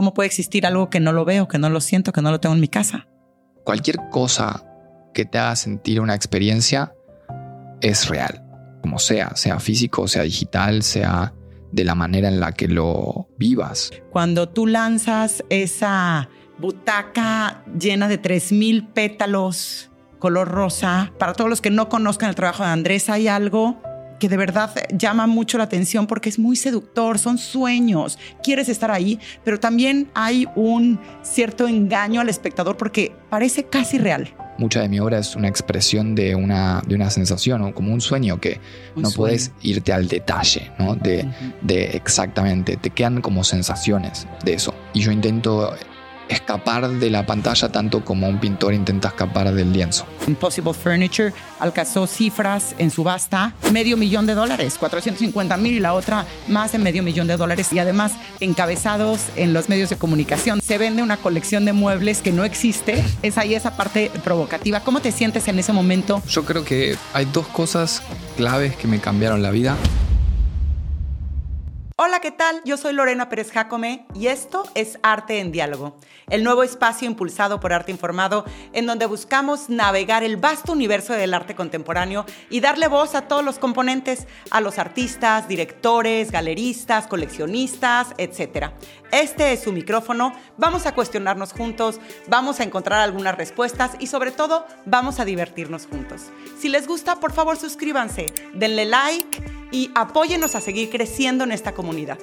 ¿Cómo puede existir algo que no lo veo, que no lo siento, que no lo tengo en mi casa? Cualquier cosa que te haga sentir una experiencia es real, como sea, sea físico, sea digital, sea de la manera en la que lo vivas. Cuando tú lanzas esa butaca llena de 3.000 pétalos color rosa, para todos los que no conozcan el trabajo de Andrés, hay algo que de verdad llama mucho la atención porque es muy seductor, son sueños, quieres estar ahí, pero también hay un cierto engaño al espectador porque parece casi real. Mucha de mi obra es una expresión de una, de una sensación o como un sueño que no puedes irte al detalle, ¿no? De, de exactamente, te quedan como sensaciones de eso. Y yo intento escapar de la pantalla tanto como un pintor intenta escapar del lienzo. Impossible Furniture alcanzó cifras en subasta medio millón de dólares, 450 mil y la otra más de medio millón de dólares y además encabezados en los medios de comunicación. Se vende una colección de muebles que no existe. Es ahí esa parte provocativa. ¿Cómo te sientes en ese momento? Yo creo que hay dos cosas claves que me cambiaron la vida. Hola, ¿qué tal? Yo soy Lorena Pérez Jacome y esto es Arte en Diálogo, el nuevo espacio impulsado por Arte Informado en donde buscamos navegar el vasto universo del arte contemporáneo y darle voz a todos los componentes, a los artistas, directores, galeristas, coleccionistas, etc. Este es su micrófono, vamos a cuestionarnos juntos, vamos a encontrar algunas respuestas y sobre todo vamos a divertirnos juntos. Si les gusta, por favor suscríbanse, denle like y apóyenos a seguir creciendo en esta comunidad.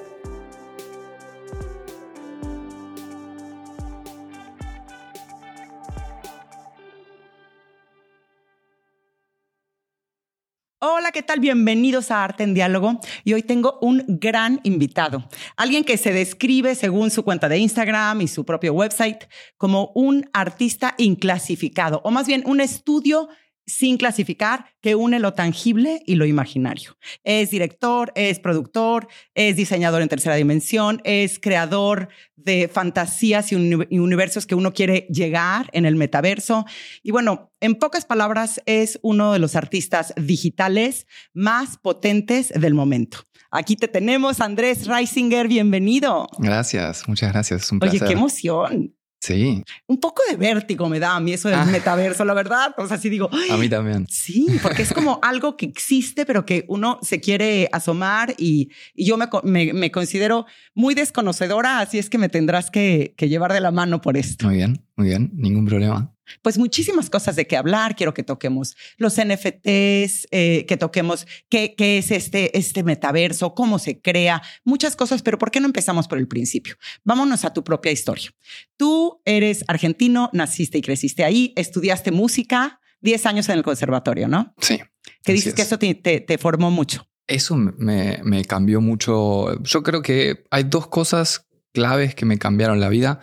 Hola, ¿qué tal? Bienvenidos a Arte en Diálogo. Y hoy tengo un gran invitado, alguien que se describe según su cuenta de Instagram y su propio website como un artista inclasificado, o más bien un estudio sin clasificar, que une lo tangible y lo imaginario. Es director, es productor, es diseñador en tercera dimensión, es creador de fantasías y, universos que uno quiere llegar en el metaverso. Y bueno, en pocas palabras, es uno de los artistas digitales más potentes del momento. Aquí te tenemos, Andrés Reisinger, bienvenido. Gracias, muchas gracias. Es un Oye, qué emoción. Sí. Un poco de vértigo me da a mí eso del ah. metaverso, la verdad. O sea, sí digo. A mí también. Sí, porque es como algo que existe, pero que uno se quiere asomar y, yo me, considero muy desconocedora, así es que me tendrás que, que llevar de la mano por esto. Muy bien, muy bien, ningún problema pues muchísimas cosas de qué hablar. Quiero que toquemos los NFTs, eh, que toquemos qué, qué, es este, este metaverso, cómo se crea, muchas cosas, pero ¿por qué no empezamos por el principio? Vámonos a tu propia historia. Tú eres argentino, naciste y creciste ahí, estudiaste música, 10 años en el conservatorio, ¿no? Sí. Que dices que eso te, te, formó mucho. Eso me, me cambió mucho. Yo creo que hay dos cosas claves que me cambiaron la vida.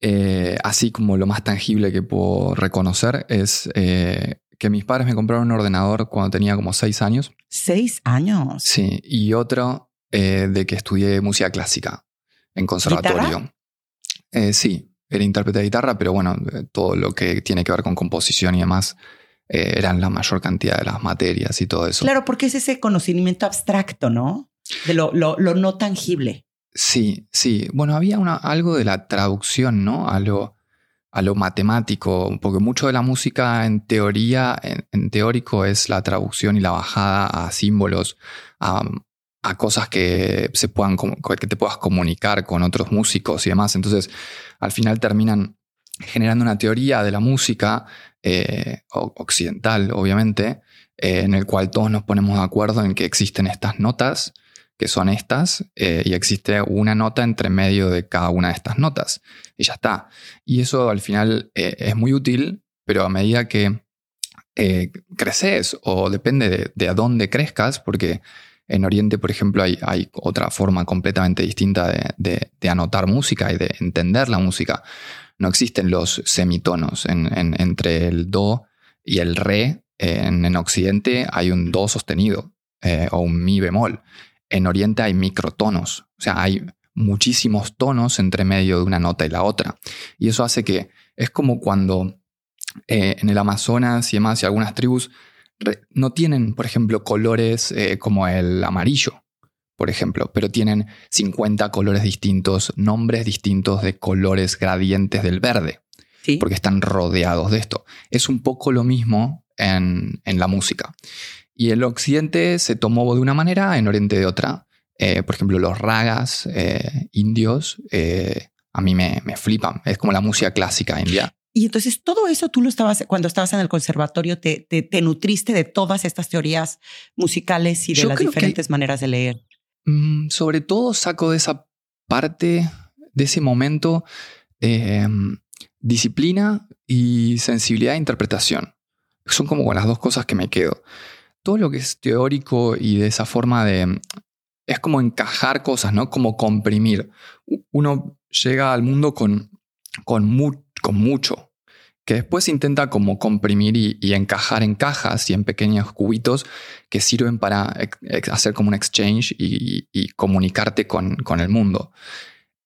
Eh, así como lo más tangible que puedo reconocer es eh, que mis padres me compraron un ordenador cuando tenía como seis años. ¿Seis años? Sí, y otro eh, de que estudié música clásica en conservatorio. sí, era intérprete de guitarra, pero bueno, todo lo que tiene que ver con composición y demás eran la mayor cantidad de las materias y todo eso. Claro, porque es ese conocimiento abstracto, ¿no? De lo no tangible. Sí, sí. Bueno, había una, algo de la traducción, ¿no? A lo, a lo matemático, porque mucho de la música en teoría, en, teórico, es la traducción y la bajada a símbolos, a, cosas que, se puedan, que te puedas comunicar con otros músicos y demás. Entonces, al final terminan generando una teoría de la música eh, occidental, obviamente, eh, en el cual todos nos ponemos de acuerdo en que existen estas notas que son estas, eh, y existe una nota entre medio de cada una de estas notas. Y ya está. Y eso al final eh, es muy útil, pero a medida que eh, creces, o depende de, a dónde crezcas, porque en Oriente, por ejemplo, hay, otra forma completamente distinta de, anotar música y de entender la música. No existen los semitonos entre el do y el re. En, en Occidente hay un do sostenido o un mi bemol en Oriente hay microtonos, o sea, hay muchísimos tonos entre medio de una nota y la otra. Y eso hace que es como cuando eh, en el Amazonas y demás y algunas tribus no tienen, por ejemplo, colores eh, como el amarillo, por ejemplo, pero tienen 50 colores distintos, nombres distintos de colores gradientes del verde, Sí. porque están rodeados de esto. Es un poco lo mismo en, en la música. Y el occidente se tomó de una manera, en oriente de otra. Eh, por ejemplo, los ragas eh, indios eh, a mí me, me flipan. Es como la música clásica india. Y entonces todo eso tú lo estabas, cuando estabas en el conservatorio, te, te, te nutriste de todas estas teorías musicales y de Yo las creo que- diferentes maneras de leer. Mm, sobre todo saco de esa parte, de ese momento, eh, disciplina y sensibilidad de interpretación. Son como las dos cosas que me quedo. Todo lo que es teórico y de esa forma de... Es como encajar cosas, ¿no? Como comprimir. Uno llega al mundo con, con, mu- con mucho, que después intenta como comprimir y, encajar en cajas y en pequeños cubitos que sirven para hacer como un exchange y, y- y comunicarte con, con el mundo.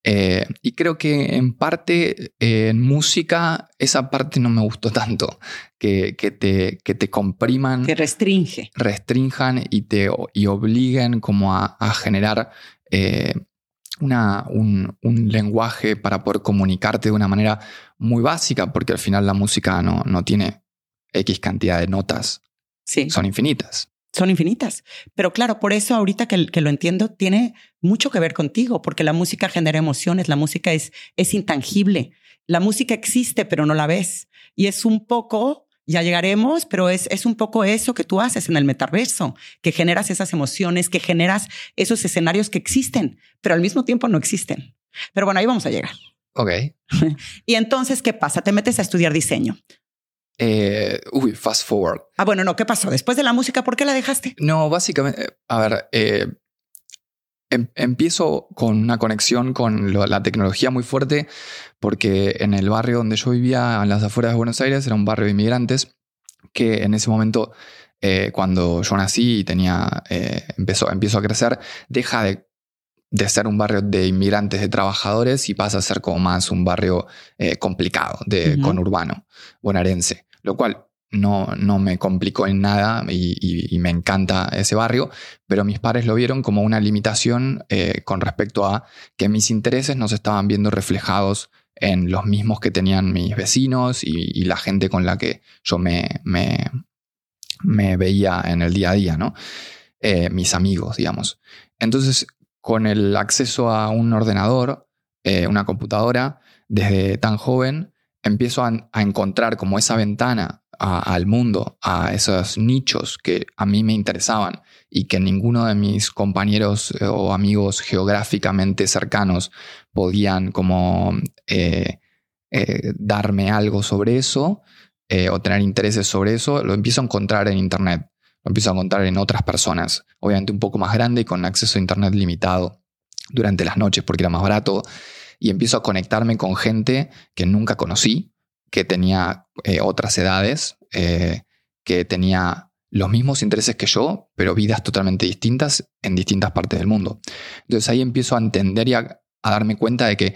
Eh, y creo que en parte eh, en música esa parte no me gustó tanto, que, que te, que te compriman, Te restringe. restrinjan y te y obliguen como a, a generar eh, una, un, un lenguaje para poder comunicarte de una manera muy básica, porque al final la música no, no tiene X cantidad de notas, Sí. son infinitas. Son infinitas. Pero claro, por eso ahorita que, que lo entiendo, tiene mucho que ver contigo, porque la música genera emociones, la música es, es intangible. La música existe, pero no la ves. Y es un poco, ya llegaremos, pero es, es un poco eso que tú haces en el metaverso, que generas esas emociones, que generas esos escenarios que existen, pero al mismo tiempo no existen. Pero bueno, ahí vamos a llegar. Ok. Y entonces, ¿qué pasa? Te metes a estudiar diseño. Eh, uy, fast forward. Ah, bueno, no, ¿qué pasó? Después de la música, ¿por qué la dejaste? No, básicamente, a ver, eh, em- empiezo con una conexión con lo- la tecnología muy fuerte, porque en el barrio donde yo vivía, en las afueras de Buenos Aires, era un barrio de inmigrantes, que en ese momento, eh, cuando yo nací y tenía, eh, empezó, empiezo a crecer, deja de, de ser un barrio de inmigrantes, de trabajadores, y pasa a ser como más un barrio eh, complicado, de conurbano, bonaerense, lo cual no, no me complicó en nada y, y- y me encanta ese barrio, pero mis padres lo vieron como una limitación eh, con respecto a que mis intereses no se estaban viendo reflejados en los mismos que tenían mis vecinos y, y la gente con la que yo me, me, me veía en el día a día, ¿no? Eh, mis amigos, digamos. Entonces, con el acceso a un ordenador, eh, una computadora, desde tan joven, empiezo a, encontrar como esa ventana al mundo, a esos nichos que a mí me interesaban y que ninguno de mis compañeros eh, o amigos geográficamente cercanos podían como eh, darme algo sobre eso o tener intereses sobre eso, lo empiezo a encontrar en Internet, lo empiezo a encontrar en otras personas, obviamente un poco más grande y con acceso a Internet limitado durante las noches porque era más barato, y empiezo a conectarme con gente que nunca conocí, que tenía eh, otras edades, eh, que tenía los mismos intereses que yo, pero vidas totalmente distintas en distintas partes del mundo. Entonces ahí empiezo a entender y a, a darme cuenta de que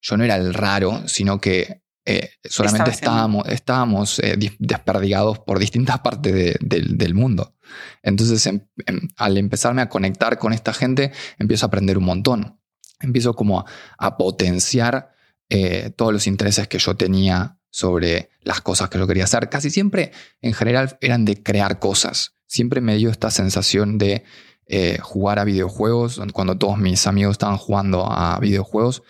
yo no era el raro, sino que eh, solamente estábamos, estábamos eh, desperdigados por distintas partes de- del- del mundo. Entonces, em- em, al empezarme a conectar con esta gente, empiezo a aprender un montón. Empiezo como a, a potenciar eh, todos los intereses que yo tenía sobre las cosas que yo quería hacer. Casi siempre, en general, eran de crear cosas. Siempre me dio esta sensación de eh, jugar a videojuegos, cuando todos mis amigos estaban jugando a videojuegos,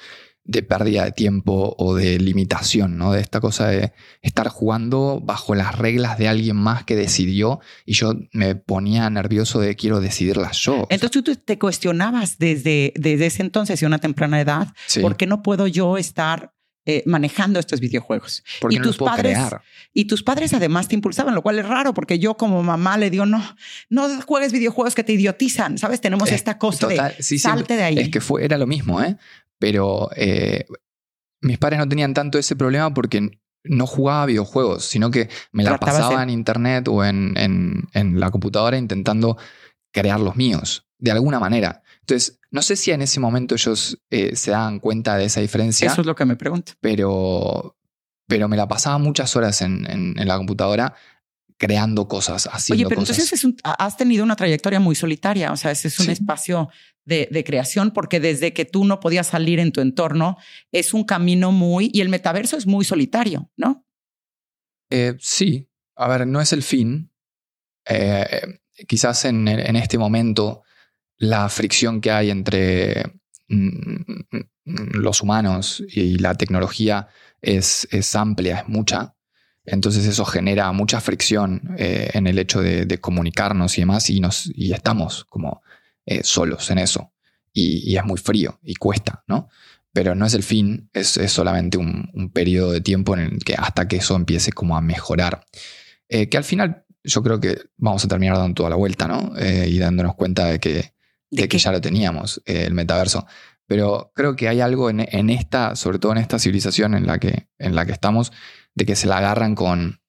de pérdida de tiempo o de limitación, ¿no? De esta cosa de estar jugando bajo las reglas de alguien más que decidió y yo me ponía nervioso de quiero decidirlas yo. Entonces tú te cuestionabas desde, desde ese entonces y una temprana edad, Sí, ¿por qué no puedo yo estar eh, manejando estos videojuegos? porque y no tus puedo padres- crear. Y tus padres además te impulsaban, lo cual es raro porque yo como mamá le digo, no, no juegues videojuegos que te idiotizan, ¿sabes? Tenemos Eh, esta cosa Total, de sí, salte siempre- de ahí. Es que fue, era lo mismo, ¿eh? Pero eh, mis padres no tenían tanto ese problema porque no jugaba videojuegos, sino que me la pasaba en internet o en, en- en la computadora intentando crear los míos, de alguna manera. Entonces, no sé si en ese momento ellos eh, se daban cuenta de esa diferencia, Eso es lo que me pregunto. pero, pero me la pasaba muchas horas en, en- en la computadora creando cosas, haciendo Oye, pero cosas. entonces es un- has tenido una trayectoria muy solitaria, o sea, ese es un Sí. espacio de, de, creación, porque desde que tú no podías salir en tu entorno, es un camino muy, y el metaverso es muy solitario, ¿no? Eh, sí, a ver, no es el fin. Eh, quizás en, este momento la fricción que hay entre mm, los humanos y la tecnología es, es amplia, es mucha. Entonces eso genera mucha fricción eh, en el hecho de, comunicarnos y demás y, nos, y estamos como eh, solos en eso. Y, es muy frío y cuesta, ¿no? Pero no es el fin, es, solamente un, periodo de tiempo en el que hasta que eso empiece como a mejorar. Eh, que al final yo creo que vamos a terminar dando toda la vuelta, ¿no? y dándonos cuenta de que, de, que ya lo teníamos, el metaverso. Pero creo que hay algo en, en, esta, sobre todo en esta civilización en la que, en la que estamos, de que se la agarran con...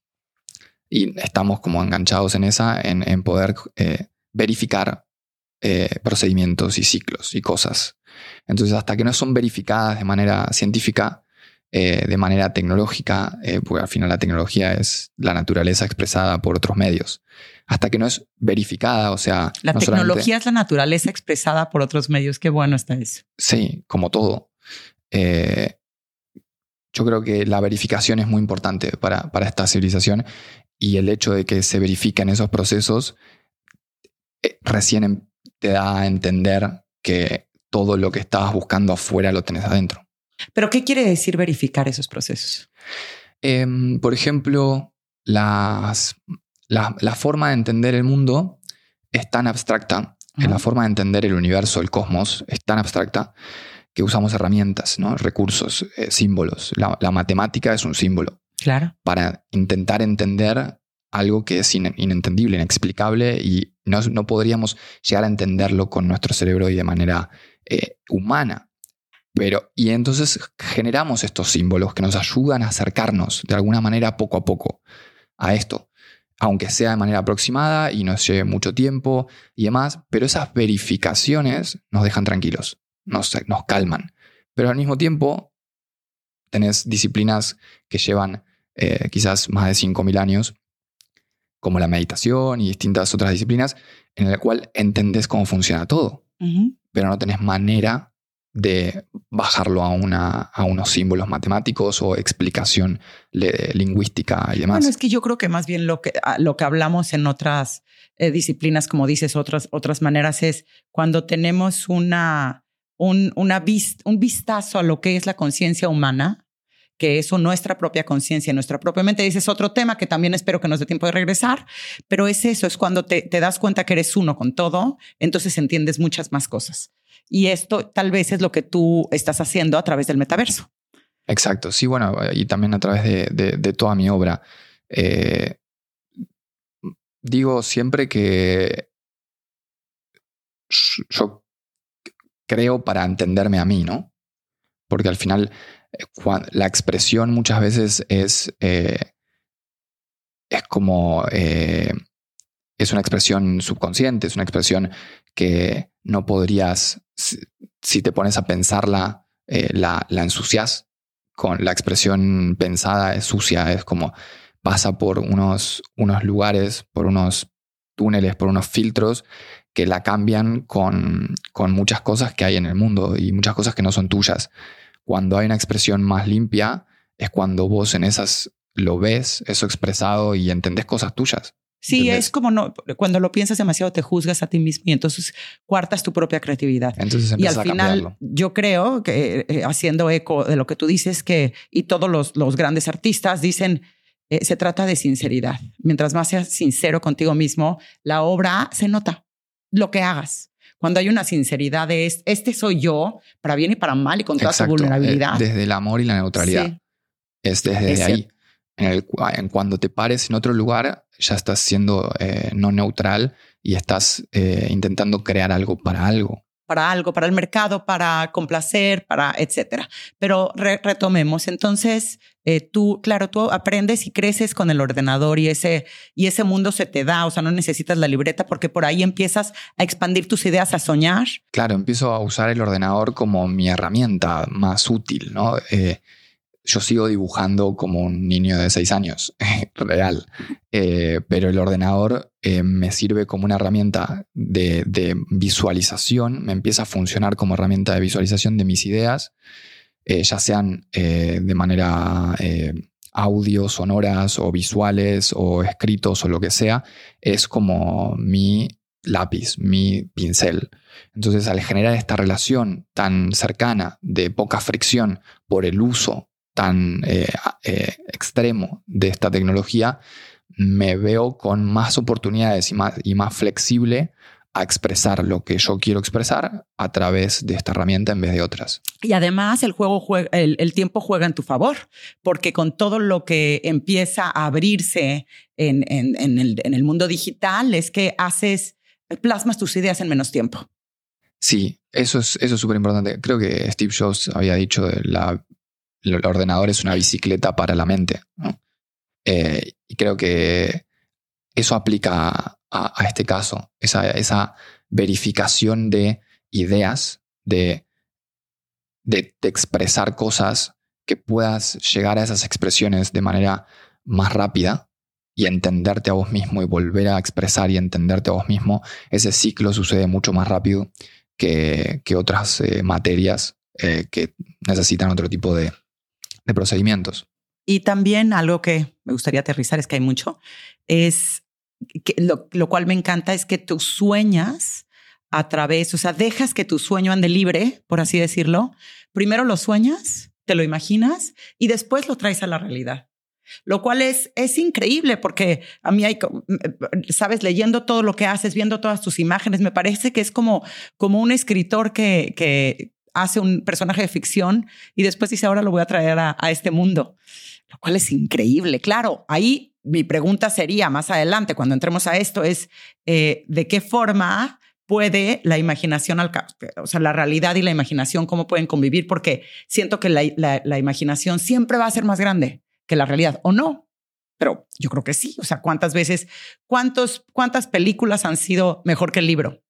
Y estamos como enganchados en esa, en, poder eh, verificar eh, procedimientos y ciclos y cosas. Entonces, hasta que no son verificadas de manera científica, eh, de manera tecnológica, porque al final la tecnología es la naturaleza expresada por otros medios. Hasta que no es verificada, o sea... La tecnología es la naturaleza expresada por otros medios. Qué bueno está eso. Sí, como todo yo creo que la verificación es muy importante para, esta civilización y el hecho de que se verifiquen esos procesos eh, recién em, te da a entender que todo lo que estabas buscando afuera lo tenés adentro. ¿Pero qué quiere decir verificar esos procesos? Em, por ejemplo, las, la, forma de entender el mundo es tan abstracta, la forma de entender el universo, el cosmos, es tan abstracta que usamos herramientas, ¿no? recursos, eh, símbolos. La, matemática es un símbolo. Claro. Para intentar entender algo que es inentendible, inexplicable y no, no, podríamos llegar a entenderlo con nuestro cerebro y de manera eh, humana. Pero, y entonces generamos estos símbolos que nos ayudan a acercarnos de alguna manera poco a poco a esto, aunque sea de manera aproximada y nos lleve mucho tiempo y demás, pero esas verificaciones nos dejan tranquilos nos, calman. Pero al mismo tiempo, tenés disciplinas que llevan eh, quizás más de 5.000 años, como la meditación y distintas otras disciplinas, en la cual entendés cómo funciona todo, pero no tenés manera de bajarlo a, una, a unos símbolos matemáticos o explicación lingüística y demás. Bueno, es que yo creo que más bien lo que, lo que hablamos en otras eh, disciplinas, como dices, otras, otras maneras, es cuando tenemos una un, una un vistazo a lo que es la conciencia humana, que eso nuestra propia conciencia, nuestra propia mente. Dice, es otro tema que también espero que nos dé tiempo de regresar, pero es eso, es cuando te, te, das cuenta que eres uno con todo, entonces entiendes muchas más cosas. Y esto tal vez es lo que tú estás haciendo a través del metaverso. Exacto, sí, bueno, y también a través de, de, toda mi obra. Eh, digo siempre que yo creo para entenderme a mí, ¿no? Porque al final la expresión muchas veces es, eh, es como, eh, es una expresión subconsciente, es una expresión que no podrías, si, te pones a pensarla, la, la ensucias. Con la expresión pensada es sucia, es como pasa por unos, unos lugares, por unos túneles, por unos filtros que la cambian con, con muchas cosas que hay en el mundo y muchas cosas que no son tuyas. Cuando hay una expresión más limpia, es cuando vos en esas lo ves, eso expresado y entendés cosas tuyas. Sí, es como no, cuando lo piensas demasiado te juzgas a ti mismo y entonces cuartas tu propia creatividad. Entonces y al final yo creo que eh, haciendo eco de lo que tú dices que y todos los, los grandes artistas dicen eh, se trata de sinceridad. Mientras más seas sincero contigo mismo, la obra se nota lo que hagas. Cuando hay una sinceridad de este soy yo, para bien y para mal y con toda su eh, vulnerabilidad. Desde el amor y la neutralidad. Es desde ahí. En, el, en, cuando te pares en otro lugar, ya estás siendo eh, no neutral y estás eh, intentando crear algo para algo para algo, para el mercado, para complacer, para etcétera. Pero retomemos. Entonces, eh, tú, claro, tú aprendes y creces con el ordenador y ese, y ese mundo se te da. O sea, no necesitas la libreta porque por ahí empiezas a expandir tus ideas, a soñar. Claro, empiezo a usar el ordenador como mi herramienta más útil, ¿no? Eh, yo sigo dibujando como un niño de seis años, real. Eh, pero el ordenador eh, me sirve como una herramienta de, visualización, me empieza a funcionar como herramienta de visualización de mis ideas, eh, ya sean de manera audio, sonoras o visuales o escritos o lo que sea. Es como mi lápiz, mi pincel. Entonces, al generar esta relación tan cercana, de poca fricción por el uso tan eh, eh, extremo de esta tecnología, me veo con más oportunidades y más, y más flexible a expresar lo que yo quiero expresar a través de esta herramienta en vez de otras. Y además el juego juega, el, tiempo juega en tu favor, porque con todo lo que empieza a abrirse en, el, en el mundo digital es que haces, plasmas tus ideas en menos tiempo. Sí, eso es eso súper importante. Creo que Steve Jobs había dicho la el ordenador es una bicicleta para la mente. Eh, y creo que eso aplica a, este caso, esa, esa, verificación de ideas, de, de, expresar cosas, que puedas llegar a esas expresiones de manera más rápida y entenderte a vos mismo y volver a expresar y entenderte a vos mismo, ese ciclo sucede mucho más rápido que, otras eh, materias eh, que necesitan otro tipo de, de procedimientos. Y también algo que me gustaría aterrizar, es que hay mucho, es que lo, cual me encanta es que tú sueñas a través, o sea, dejas que tu sueño ande libre, por así decirlo. Primero lo sueñas, te lo imaginas y después lo traes a la realidad. Lo cual es, es increíble porque a mí hay, sabes, leyendo todo lo que haces, viendo todas tus imágenes, me parece que es como, como un escritor que, que, hace un personaje de ficción y después dice, ahora lo voy a traer a, este mundo, lo cual es increíble. Claro, ahí mi pregunta sería más adelante, cuando entremos a esto, es eh, de qué forma puede la imaginación, o sea, la realidad y la imaginación, cómo pueden convivir, porque siento que la, imaginación siempre va a ser más grande que la realidad, ¿o no? Pero yo creo que sí. O sea, ¿cuántas veces, cuántos, cuántas películas han sido mejor que el libro?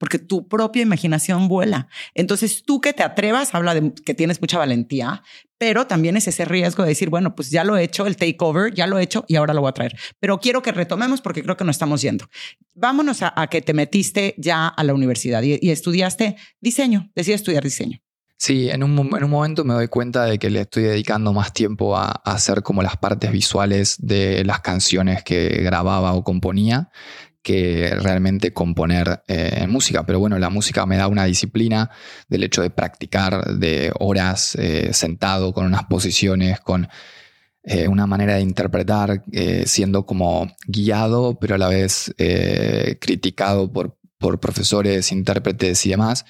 Porque tu propia imaginación vuela. Entonces, tú que te atrevas, habla de que tienes mucha valentía, pero también es ese riesgo de decir, bueno, pues ya lo he hecho, el takeover, ya lo he hecho y ahora lo voy a traer. Pero quiero que retomemos porque creo que no estamos yendo. Vámonos a, que te metiste ya a la universidad y, estudiaste diseño, decías estudiar diseño. Sí, en un, en un, momento me doy cuenta de que le estoy dedicando más tiempo a, a, hacer como las partes visuales de las canciones que grababa o componía que realmente componer eh, música. Pero bueno, la música me da una disciplina del hecho de practicar de horas eh, sentado con unas posiciones, con eh, una manera de interpretar, siendo como guiado, pero a la vez criticado por, por, profesores, intérpretes y demás.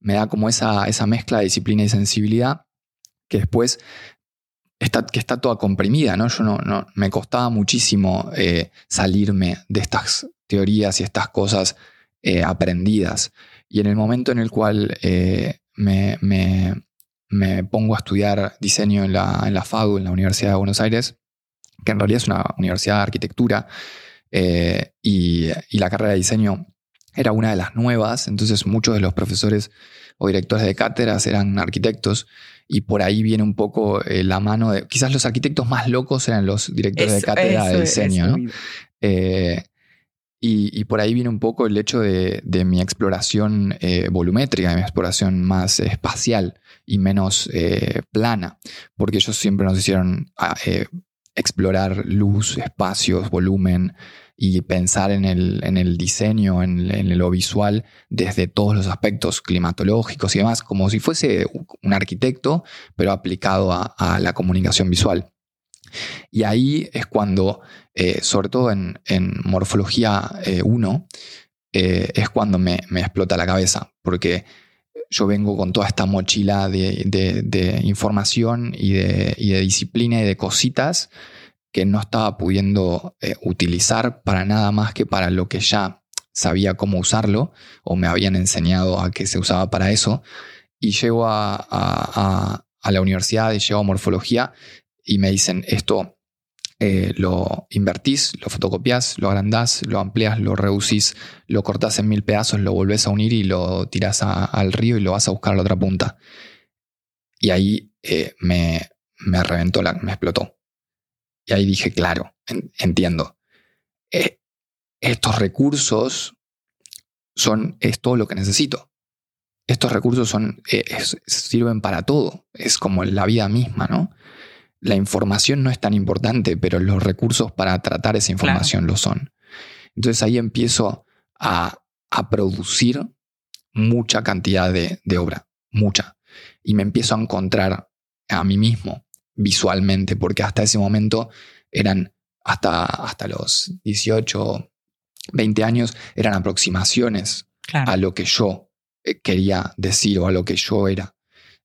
Me da como esa, esa mezcla de disciplina y sensibilidad que después Está, que está toda comprimida, ¿no? Yo no, no me costaba muchísimo salirme de estas teorías y estas cosas eh, aprendidas. Y en el momento en el cual eh, me, pongo a estudiar diseño en la, en la FADU, en la Universidad de Buenos Aires, que en realidad es una universidad de arquitectura, eh, y, la carrera de diseño era una de las nuevas, entonces muchos de los profesores o directores de cátedras eran arquitectos y por ahí viene un poco la mano de, quizás los arquitectos más locos eran los directores de cátedra de diseño, ¿no? Y, por ahí viene un poco el hecho de, mi exploración eh, volumétrica, de mi exploración más espacial y menos eh, plana, porque ellos siempre nos hicieron ah, eh, explorar luz, espacios, volumen y pensar en el, diseño, en, lo visual, desde todos los aspectos climatológicos y demás, como si fuese un arquitecto, pero aplicado a la comunicación visual. Y ahí es cuando, eh, sobre todo en, morfología 1, eh, eh, es cuando me, explota la cabeza, porque yo vengo con toda esta mochila de, información y de, disciplina y de cositas que no estaba pudiendo utilizar para nada más que para lo que ya sabía cómo usarlo o me habían enseñado a que se usaba para eso. Y llego a, a la universidad y llego a morfología y me dicen esto eh, lo invertís, lo fotocopias, lo agrandás, lo amplias, lo reducís, lo cortás en mil pedazos, lo volvés a unir y lo tirás al río y lo vas a buscar a la otra punta. Y ahí eh, me, me reventó, la, me explotó. Y ahí dije, claro, entiendo. Eh, estos recursos son, es todo lo que necesito. Estos recursos son, eh, sirven para todo. Es como la vida misma, ¿no? La información no es tan importante, pero los recursos para tratar esa información lo son. Entonces ahí empiezo a, producir mucha cantidad de, de obra, mucha. Y me empiezo a encontrar a mí mismo visualmente, porque hasta ese momento eran, hasta, hasta los 18, 20 años, eran aproximaciones a lo que yo eh, quería decir o a lo que yo era.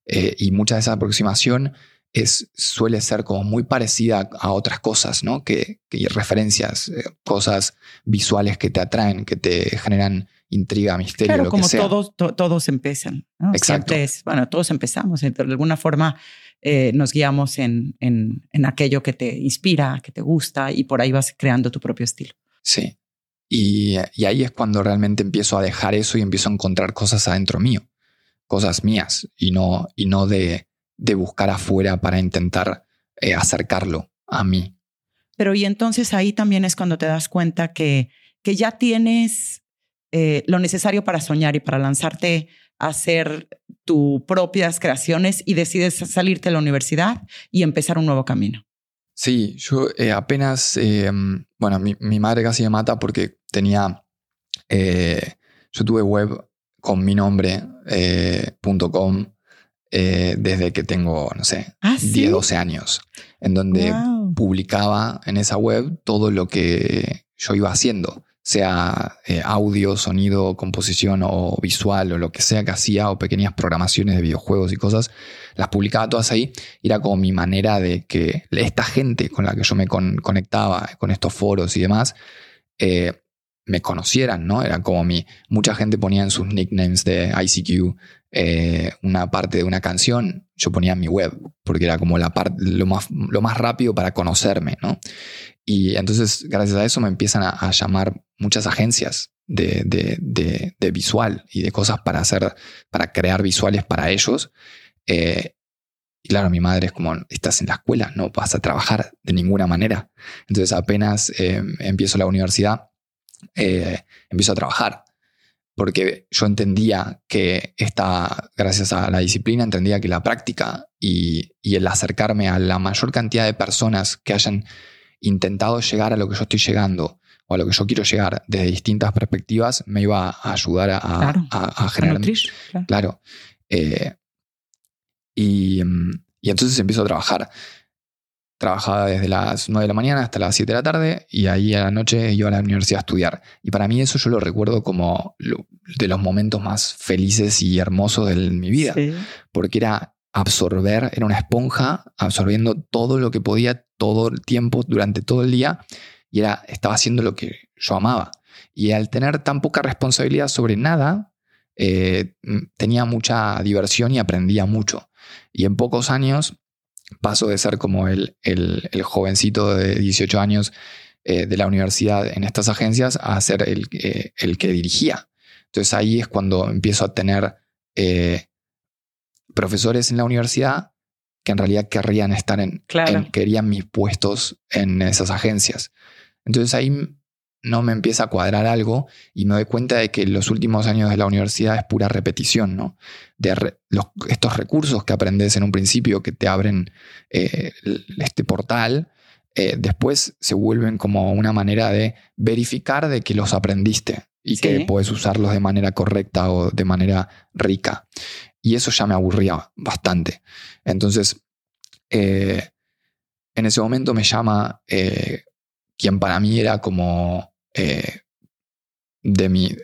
Eh, y mucha de esa aproximación es, suele ser como muy parecida a otras cosas, ¿no? Que, que referencias, eh, cosas visuales que te atraen, que te generan intriga, misterio, claro, como todos, todos empiezan. Exacto. bueno, todos empezamos. De alguna forma eh, nos guiamos en, en, en, aquello que te inspira, que te gusta y por ahí vas creando tu propio estilo. Sí. Y, y ahí es cuando realmente empiezo a dejar eso y empiezo a encontrar cosas adentro mío, cosas mías y no, y no de, de buscar afuera para intentar eh, acercarlo a mí. Pero y entonces ahí también es cuando te das cuenta que, que ya tienes eh, lo necesario para soñar y para lanzarte a hacer tus propias creaciones y decides salirte de la universidad y empezar un nuevo camino. Sí, yo eh, apenas, em, bueno, mi, madre casi me mata porque tenía, yo tuve web con mi nombre, .com, desde que tengo, no sé, 10, ah, 12 años, en donde publicaba en esa web todo lo que yo iba haciendo sea eh, audio, sonido, composición o visual o lo que sea que hacía, o pequeñas programaciones de videojuegos y cosas, las publicaba todas ahí. era como mi manera de que esta gente con la que yo me conectaba, con estos foros y demás, eh, me conocieran, ¿no? Era como mi. Mucha gente ponía en sus nicknames de ICQ eh, una parte de una canción, yo ponía en mi web, porque era como la parte, lo más, lo más rápido para conocerme, ¿no? Y entonces, gracias a eso, me empiezan a, llamar muchas agencias de, de, visual y de cosas para hacer, para crear visuales para ellos. Eh, y claro, mi madre es como, estás en la escuela, no vas a trabajar de ninguna manera. Entonces, apenas eh, empiezo la universidad, eh, empiezo a trabajar. Porque yo entendía que esta, gracias a la disciplina, entendía que la práctica y, y el acercarme a la mayor cantidad de personas que hayan intentado llegar a lo que yo estoy llegando o a lo que yo quiero llegar desde distintas perspectivas, me iba a ayudar a, generar. claro. Eh, y, y, entonces empiezo a trabajar. Trabajaba desde las 9 de la mañana hasta las 7 de la tarde y ahí a la noche iba a la universidad a estudiar. Y para mí eso yo lo recuerdo como de los momentos más felices y hermosos de mi vida. Porque era absorber, era una esponja absorbiendo todo lo que podía todo el tiempo, durante todo el día, y era, estaba haciendo lo que yo amaba. Y al tener tan poca responsabilidad sobre nada, eh, tenía mucha diversión y aprendía mucho. Y en pocos años paso de ser como el, el, jovencito de 18 años eh, de la universidad en estas agencias a ser el, eh, el, que dirigía. Entonces ahí es cuando empiezo a tener profesores en la universidad que en realidad querrían estar en, querían mis puestos en esas agencias. Entonces ahí no me empieza a cuadrar algo y me doy cuenta de que los últimos años de la universidad es pura repetición, ¿no? De estos recursos que aprendes en un principio que te abren eh, este portal, eh, después se vuelven como una manera de verificar de que los aprendiste y que puedes usarlos de manera correcta o de manera rica. Y eso ya me aburría bastante. Entonces, eh, en ese momento me llama quien para mí era como eh, de mi...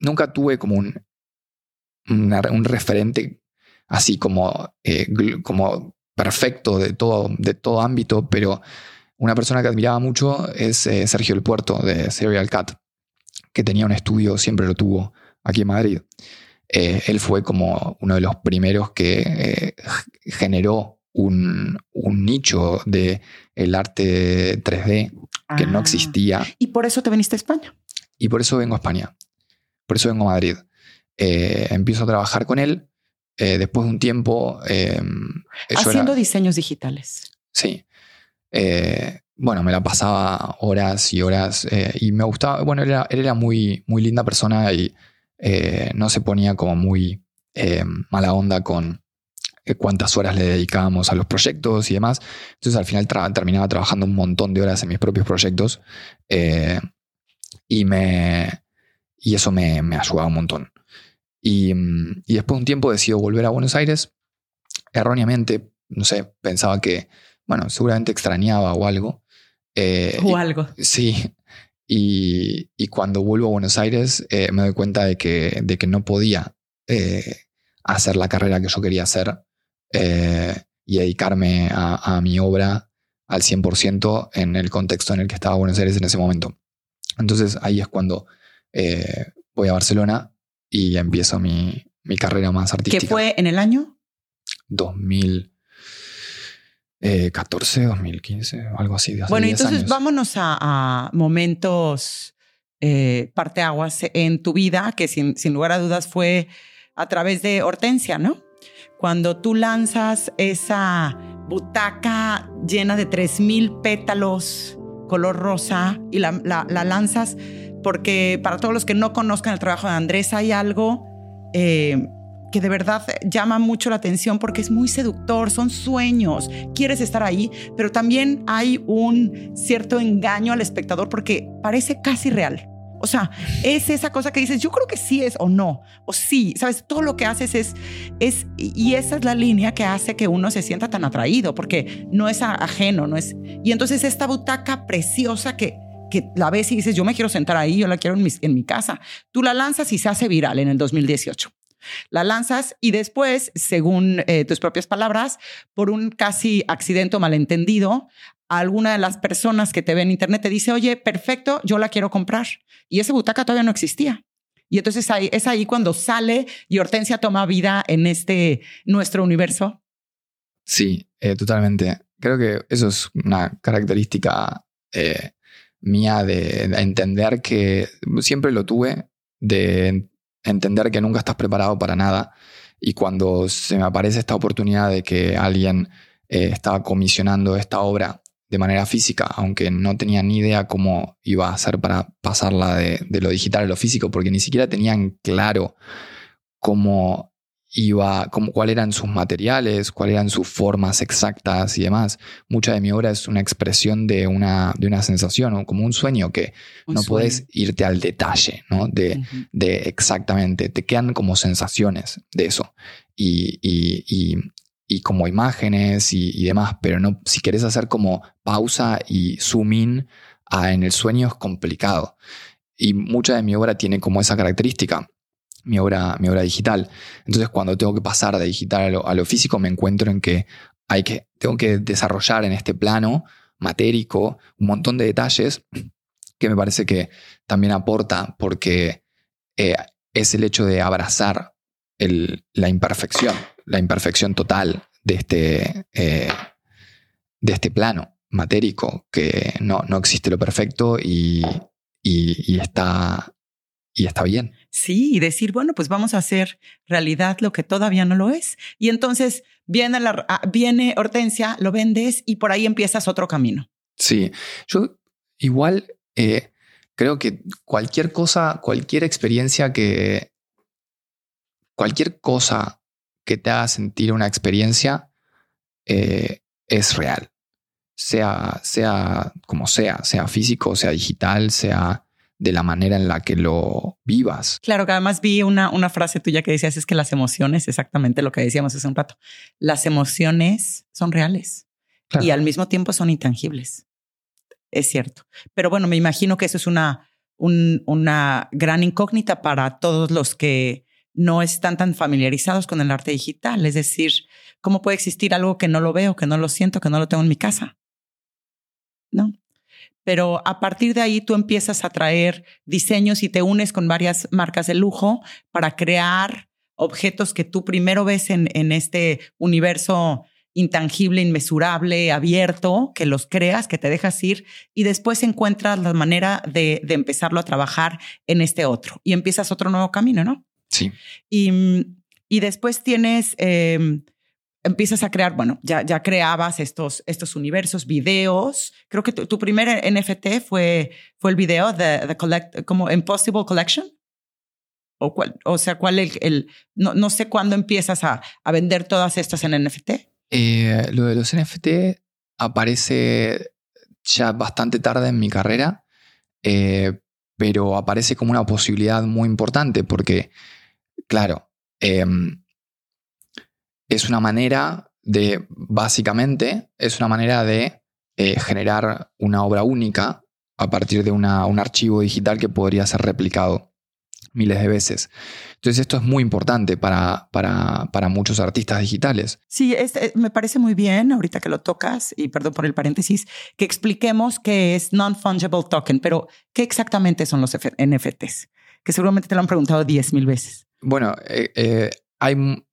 Nunca tuve como un, un referente así como, como perfecto de todo, de todo ámbito, pero una persona que admiraba mucho es Sergio El Puerto de Serial Cat, que tenía un estudio, siempre lo tuvo aquí en Madrid. Eh, él fue como uno de los primeros que eh, generó un, nicho de el arte 3D que no ah. existía. ¿Y por eso te viniste a España? Y por eso vengo a España. Por eso vengo a Madrid. Eh, empiezo a trabajar con él eh, después de un tiempo... Eh, Haciendo diseños digitales. Sí. Eh, bueno, me la pasaba horas y horas y me gustaba, bueno, él era, era muy, muy linda persona y no se ponía como muy mala onda con cuántas horas le dedicábamos a los proyectos y demás. Entonces al final terminaba trabajando un montón de horas en mis propios proyectos y, me, y eso me, me ayudaba un montón. Y, después de un tiempo decido volver a Buenos Aires. Erróneamente, no sé, pensaba que, bueno, seguramente extrañaba o algo. Eh, o algo. Sí. Y, cuando vuelvo a Buenos Aires eh, me doy cuenta de que, de que no podía eh, hacer la carrera que yo quería hacer y dedicarme a, mi obra al 100% en el contexto en el que estaba Buenos Aires en ese momento. Entonces ahí es cuando voy a Barcelona y empiezo mi, carrera más artística. ¿Qué fue en el año? 2014, 2015, eh, algo así. bueno, entonces vámonos a, momentos eh, parteaguas en tu vida, que sin, sin lugar a dudas fue a través de Hortensia, ¿no? Cuando tú lanzas esa butaca llena de 3.000 pétalos color rosa y la, la lanzas porque para todos los que no conozcan el trabajo de Andrés hay algo eh, que de verdad llama mucho la atención porque es muy seductor, son sueños, quieres estar ahí, pero también hay un cierto engaño al espectador porque parece casi real. O sea, es esa cosa que dices, yo creo que sí es o no, o sí, sabes, todo lo que haces es, es, y esa es la línea que hace que uno se sienta tan atraído, porque no es ajeno, no es, y entonces esta butaca preciosa que que la ves y dices, yo me quiero sentar ahí, yo la quiero en mi, en mi casa. Tú la lanzas y se hace viral en el 2018. La lanzas y después, según eh, tus propias palabras, por un casi accidente o malentendido, alguna de las personas que te ve en internet te dice, oye, perfecto, yo la quiero comprar. Y esa butaca todavía no existía. Y entonces ahí, es ahí cuando sale y Hortensia toma vida en este nuestro universo. Sí, eh, totalmente. Creo que eso es una característica eh, mía de, entender que siempre lo tuve, de entender que nunca estás preparado para nada. Y cuando se me aparece esta oportunidad de que alguien eh, estaba comisionando esta obra de manera física, aunque no tenía ni idea cómo iba a hacer para pasarla de, de lo digital a lo físico, porque ni siquiera tenían claro cómo iba, como, cuáles eran sus materiales, cuáles eran sus formas exactas y demás. Mucha de mi obra es una expresión de una, de una sensación, como un sueño que no puedes irte al detalle, ¿no? De, de, exactamente, te quedan como sensaciones de eso. Y, y, y, y como imágenes y, demás, pero no, si quieres hacer como pausa y zoom in en el sueño es complicado. Y mucha de mi obra tiene como esa característica mi obra, mi obra digital. Entonces, cuando tengo que pasar de digital a lo, físico, me encuentro en que, hay que tengo que desarrollar en este plano matérico un montón de detalles que me parece que también aporta porque eh, es el hecho de abrazar la imperfección, la imperfección total de este, eh, de este plano matérico, que no, no existe lo perfecto y, y, está, y está bien. Sí, y decir, bueno, pues vamos a hacer realidad lo que todavía no lo es. Y entonces viene, la, ah, viene Hortensia, lo vendes y por ahí empiezas otro camino. Sí, yo igual eh, creo que cualquier cosa, cualquier experiencia que, cualquier cosa que te haga sentir una experiencia eh, es real. Sea, sea como sea, sea físico, sea digital, sea de la manera en la que lo vivas. Claro, que además vi una, una frase tuya que decías, es que las emociones, exactamente lo que decíamos hace un rato, las emociones son reales y al mismo tiempo son intangibles. Es cierto. Pero bueno, me imagino que eso es una, una gran incógnita para todos los que no están tan familiarizados con el arte digital. Es decir, ¿cómo puede existir algo que no lo veo, que no lo siento, que no lo tengo en mi casa? ¿No? pero a partir de ahí tú empiezas a traer diseños y te unes con varias marcas de lujo para crear objetos que tú primero ves en, este universo intangible, inmesurable, abierto, que los creas, que te dejas ir y después encuentras la manera de, de empezarlo a trabajar en este otro y empiezas otro nuevo camino, ¿no? Sí. Y Y después tienes, em, empiezas a crear, bueno, ya, ya creabas estos, estos universos, videos. Creo que tu, primer NFT fue, fue el video de the collect, como Impossible Collection. O, cuál, o sea, ¿cuál el, el no, no, sé cuándo empiezas a, a, vender todas estas en NFT? Eh, lo de los NFT aparece ya bastante tarde en mi carrera, eh, pero aparece como una posibilidad muy importante porque, claro, em, es una manera de, básicamente, es una manera de eh, generar una obra única a partir de un archivo digital que podría ser replicado miles de veces. Entonces esto es muy importante para, para, muchos artistas digitales. Sí, eh, me parece muy bien, ahorita que lo tocas, y perdón por el paréntesis, que expliquemos qué es Non-Fungible Token, pero ¿qué exactamente son los NFTs? Que seguramente te lo han preguntado 10 mil veces. Bueno, eh, eh,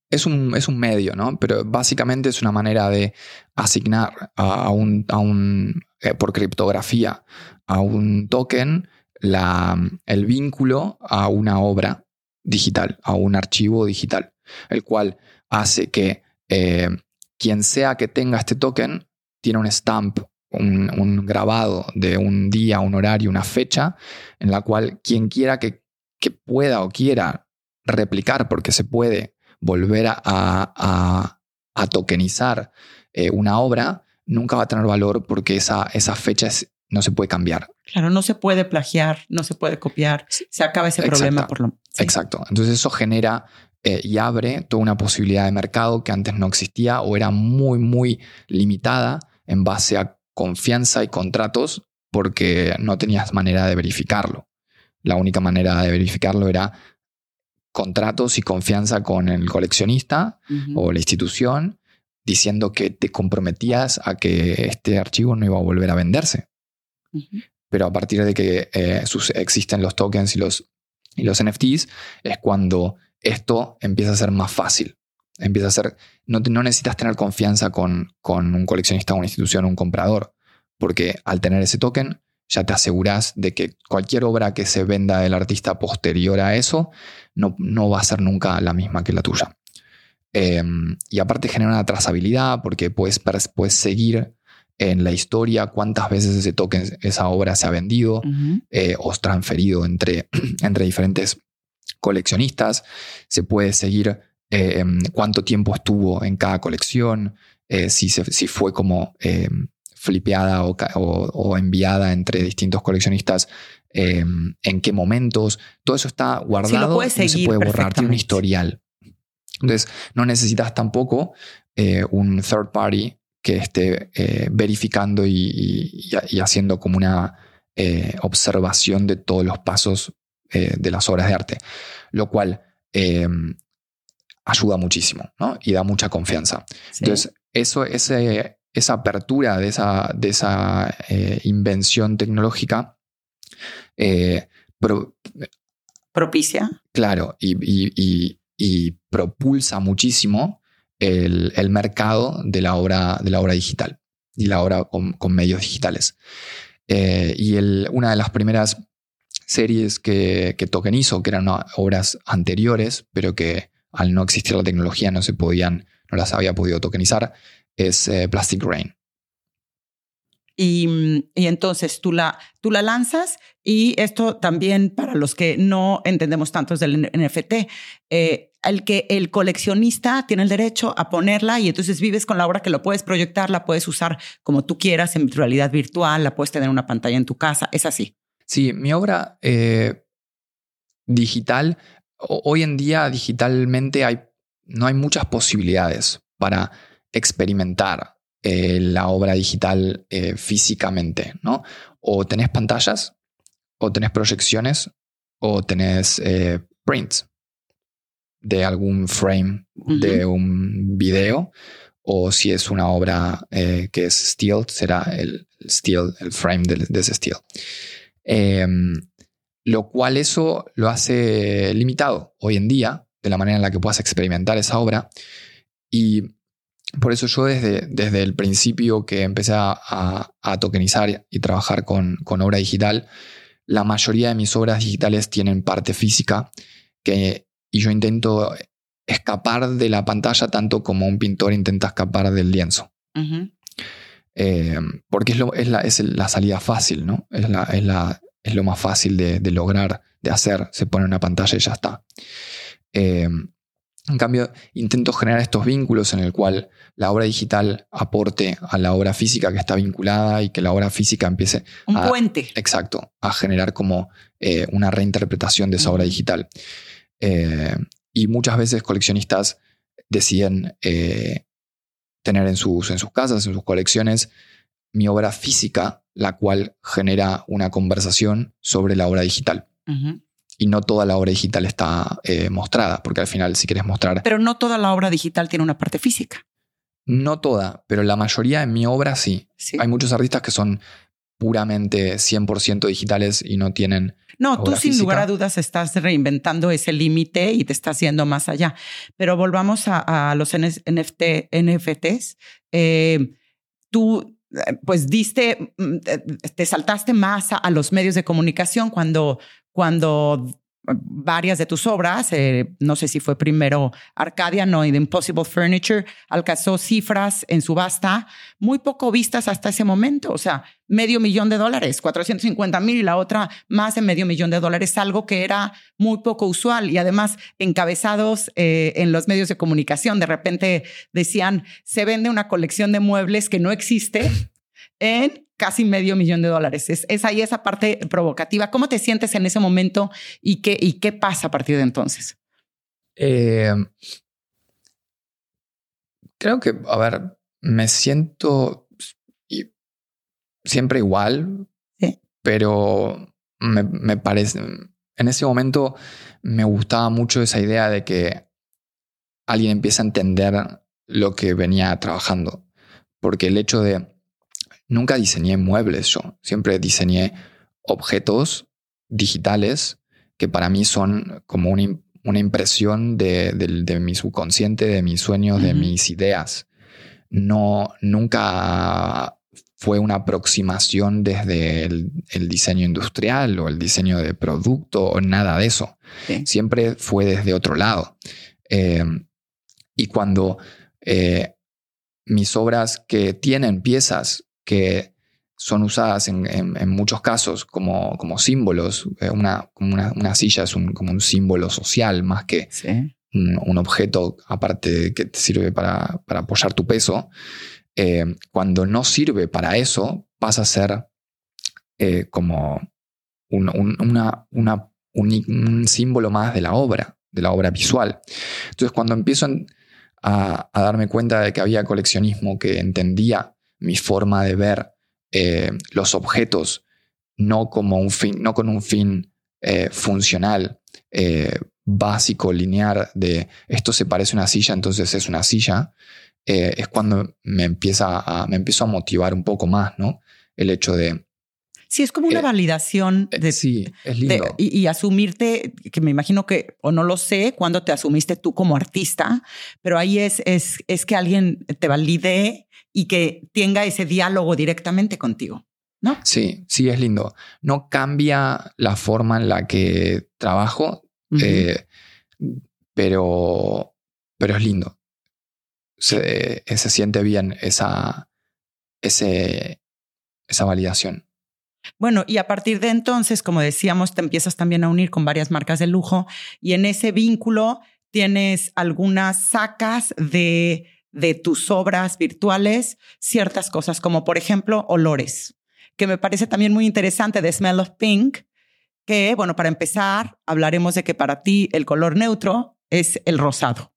es, un, es un medio, ¿no? Pero básicamente es una manera de asignar a un, a un por criptografía a un token la, el vínculo a una obra digital, a un archivo digital, el cual hace que eh, quien sea que tenga este token tiene un stamp, un, grabado de un día, un horario, una fecha, en la cual quien quiera que, que pueda o quiera replicar, porque se puede volver a, a, a tokenizar eh, una obra, nunca va a tener valor porque esa, esa fecha es no se puede cambiar. Claro, no se puede plagiar, no se puede copiar, se acaba ese problema por lo Exacto. Entonces eso genera eh, y abre toda una posibilidad de mercado que antes no existía o era muy, muy limitada en base a confianza y contratos porque no tenías manera de verificarlo. La única manera de verificarlo era contratos y confianza con el coleccionista o la institución diciendo que te comprometías a que este archivo no iba a volver a venderse. Pero a partir de que eh, existen los tokens y los, y los NFTs, es cuando esto empieza a ser más fácil. Empieza a ser. No, no necesitas tener confianza con, con un coleccionista, una institución, un comprador, porque al tener ese token, ya te aseguras de que cualquier obra que se venda del artista posterior a eso no, no va a ser nunca la misma que la tuya. Em, y aparte genera una trazabilidad porque puedes, puedes seguir en la historia, cuántas veces ese token, esa obra se ha vendido eh, o transferido entre, entre diferentes coleccionistas. Se puede seguir eh, cuánto tiempo estuvo en cada colección, eh, si, si, fue como flipeada o, enviada entre distintos coleccionistas, en qué momentos. Todo eso está guardado y se puede borrar, tiene un historial. Entonces, no necesitas tampoco un third party que esté eh, verificando y, haciendo como una eh, observación de todos los pasos eh, de las obras de arte, lo cual em, ayuda muchísimo y da mucha confianza. Entonces, eso, esa apertura de esa, de esa invención tecnológica propicia. Claro, y propulsa muchísimo el, mercado de la, obra, de la obra digital y la obra con, medios digitales. Eh, y una de las primeras series que, que tokenizo, que eran obras anteriores, pero que al no existir la tecnología no se podían, no las había podido tokenizar, es eh, Plastic Rain. Y, entonces tú la, tú la lanzas y esto también para los que no entendemos tanto del NFT, eh, el que el coleccionista tiene el derecho a ponerla y entonces vives con la obra que lo puedes proyectar, la puedes usar como tú quieras en realidad virtual, la puedes tener en una pantalla en tu casa, es así. Sí, mi obra eh, digital, hoy en día digitalmente hay, no hay muchas posibilidades para experimentar eh, la obra digital eh, físicamente, ¿no? O tenés pantallas, o tenés proyecciones, o tenés prints de algún frame de un video, o si es una obra eh, que es steel, será el steel, el frame de, ese steel. Em, lo cual eso lo hace limitado hoy en día, de la manera en la que puedas experimentar esa obra. Y por eso yo desde, desde el principio que empecé a, tokenizar y trabajar con, con obra digital, la mayoría de mis obras digitales tienen parte física que y yo intento escapar de la pantalla tanto como un pintor intenta escapar del lienzo. Eh, porque es, lo, es, la, es, la, salida fácil, ¿no? Es, la, es, la, es lo más fácil de, de, lograr, de hacer. Se pone una pantalla y ya está. Eh, en cambio, intento generar estos vínculos en el cual la obra digital aporte a la obra física que está vinculada y que la obra física empiece un puente. Exacto, a generar como eh, una reinterpretación de esa obra digital. Eh, y muchas veces coleccionistas deciden eh, tener en sus, en sus casas, en sus colecciones, mi obra física, la cual genera una conversación sobre la obra digital y no toda la obra digital está eh, mostrada, porque al final si quieres mostrar... Pero no toda la obra digital tiene una parte física. No toda, pero la mayoría en mi obra sí. Hay muchos artistas que son puramente 100% digitales y no tienen... No, tú sin lugar a dudas estás reinventando ese límite y te estás yendo más allá. Pero volvamos a, los NFT, NFTs. Eh, tú eh, pues diste, mm, te saltaste más a, los medios de comunicación cuando cuando varias de tus obras, eh, no sé si fue primero Arcadia, no, y The Impossible Furniture, alcanzó cifras en subasta muy poco vistas hasta ese momento. O sea, medio millón de dólares, 450 mil y la otra más de medio millón de dólares, algo que era muy poco usual y además encabezados eh, en los medios de comunicación. De repente decían, se vende una colección de muebles que no existe en casi medio millón de dólares. Es, ahí esa parte provocativa. ¿Cómo te sientes en ese momento y qué, y qué pasa a partir de entonces? Eh, creo que, a ver, me siento siempre igual, pero me, me parece, en ese momento me gustaba mucho esa idea de que alguien empieza a entender lo que venía trabajando, porque el hecho de nunca diseñé muebles yo, siempre diseñé objetos digitales que para mí son como una, impresión de, mi subconsciente, de mis sueños, de mis ideas. No, nunca fue una aproximación desde el, diseño industrial o el diseño de producto o nada de eso. Siempre fue desde otro lado. Eh, y cuando eh, mis obras que tienen piezas que son usadas en, muchos casos como, como símbolos. Eh, una, una, silla es un, como un símbolo social más que un, objeto aparte que te sirve para, apoyar tu peso. Eh, cuando no sirve para eso, pasa a ser eh, como un, una, un, símbolo más de la obra, de la obra visual. Entonces, cuando empiezo a, a darme cuenta de que había coleccionismo que entendía mi forma de ver eh, los objetos no, como un fin, no con un fin eh, funcional, eh, básico, lineal, de esto se parece a una silla, entonces es una silla, es cuando me, empieza a, me empiezo a motivar un poco más, ¿no? El hecho de... Sí, es como una validación de, sí, es lindo. y, asumirte, que me imagino que, o no lo sé, cuando te asumiste tú como artista, pero ahí es, es, es que alguien te valide y que tenga ese diálogo directamente contigo. ¿No? Sí, sí, es lindo. No cambia la forma en la que trabajo, eh, pero, pero es lindo. Se, se siente bien esa, ese, esa validación. Bueno, y a partir de entonces, como decíamos, te empiezas también a unir con varias marcas de lujo y en ese vínculo tienes algunas sacas de de tus obras virtuales ciertas cosas, como por ejemplo olores, que me parece también muy interesante de Smell of Pink, que, bueno, para empezar, hablaremos de que para ti el color neutro es el rosado.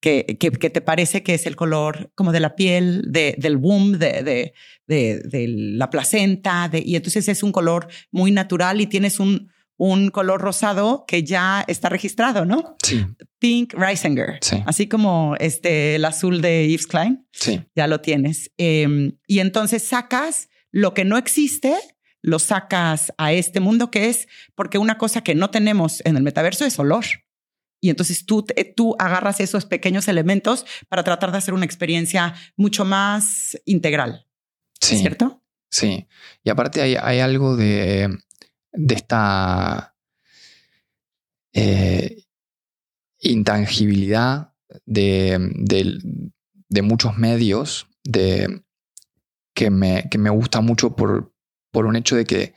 Que, que, te parece que es el color como de la piel, de, del womb, de, de, de, la placenta, y entonces es un color muy natural y tienes un, un color rosado que ya está registrado, ¿no? Sí. Pink Reisinger. Sí. Así como este, el azul de Yves Klein. Sí. Ya lo tienes. Em, y entonces sacas lo que no existe, lo sacas a este mundo que es, porque una cosa que no tenemos en el metaverso es olor. Y entonces tú, tú agarras esos pequeños elementos para tratar de hacer una experiencia mucho más integral. Sí. ¿Cierto? Sí. Y aparte hay, hay algo de de esta eh, intangibilidad de, de, muchos medios de, que, me, que me gusta mucho por, por un hecho de que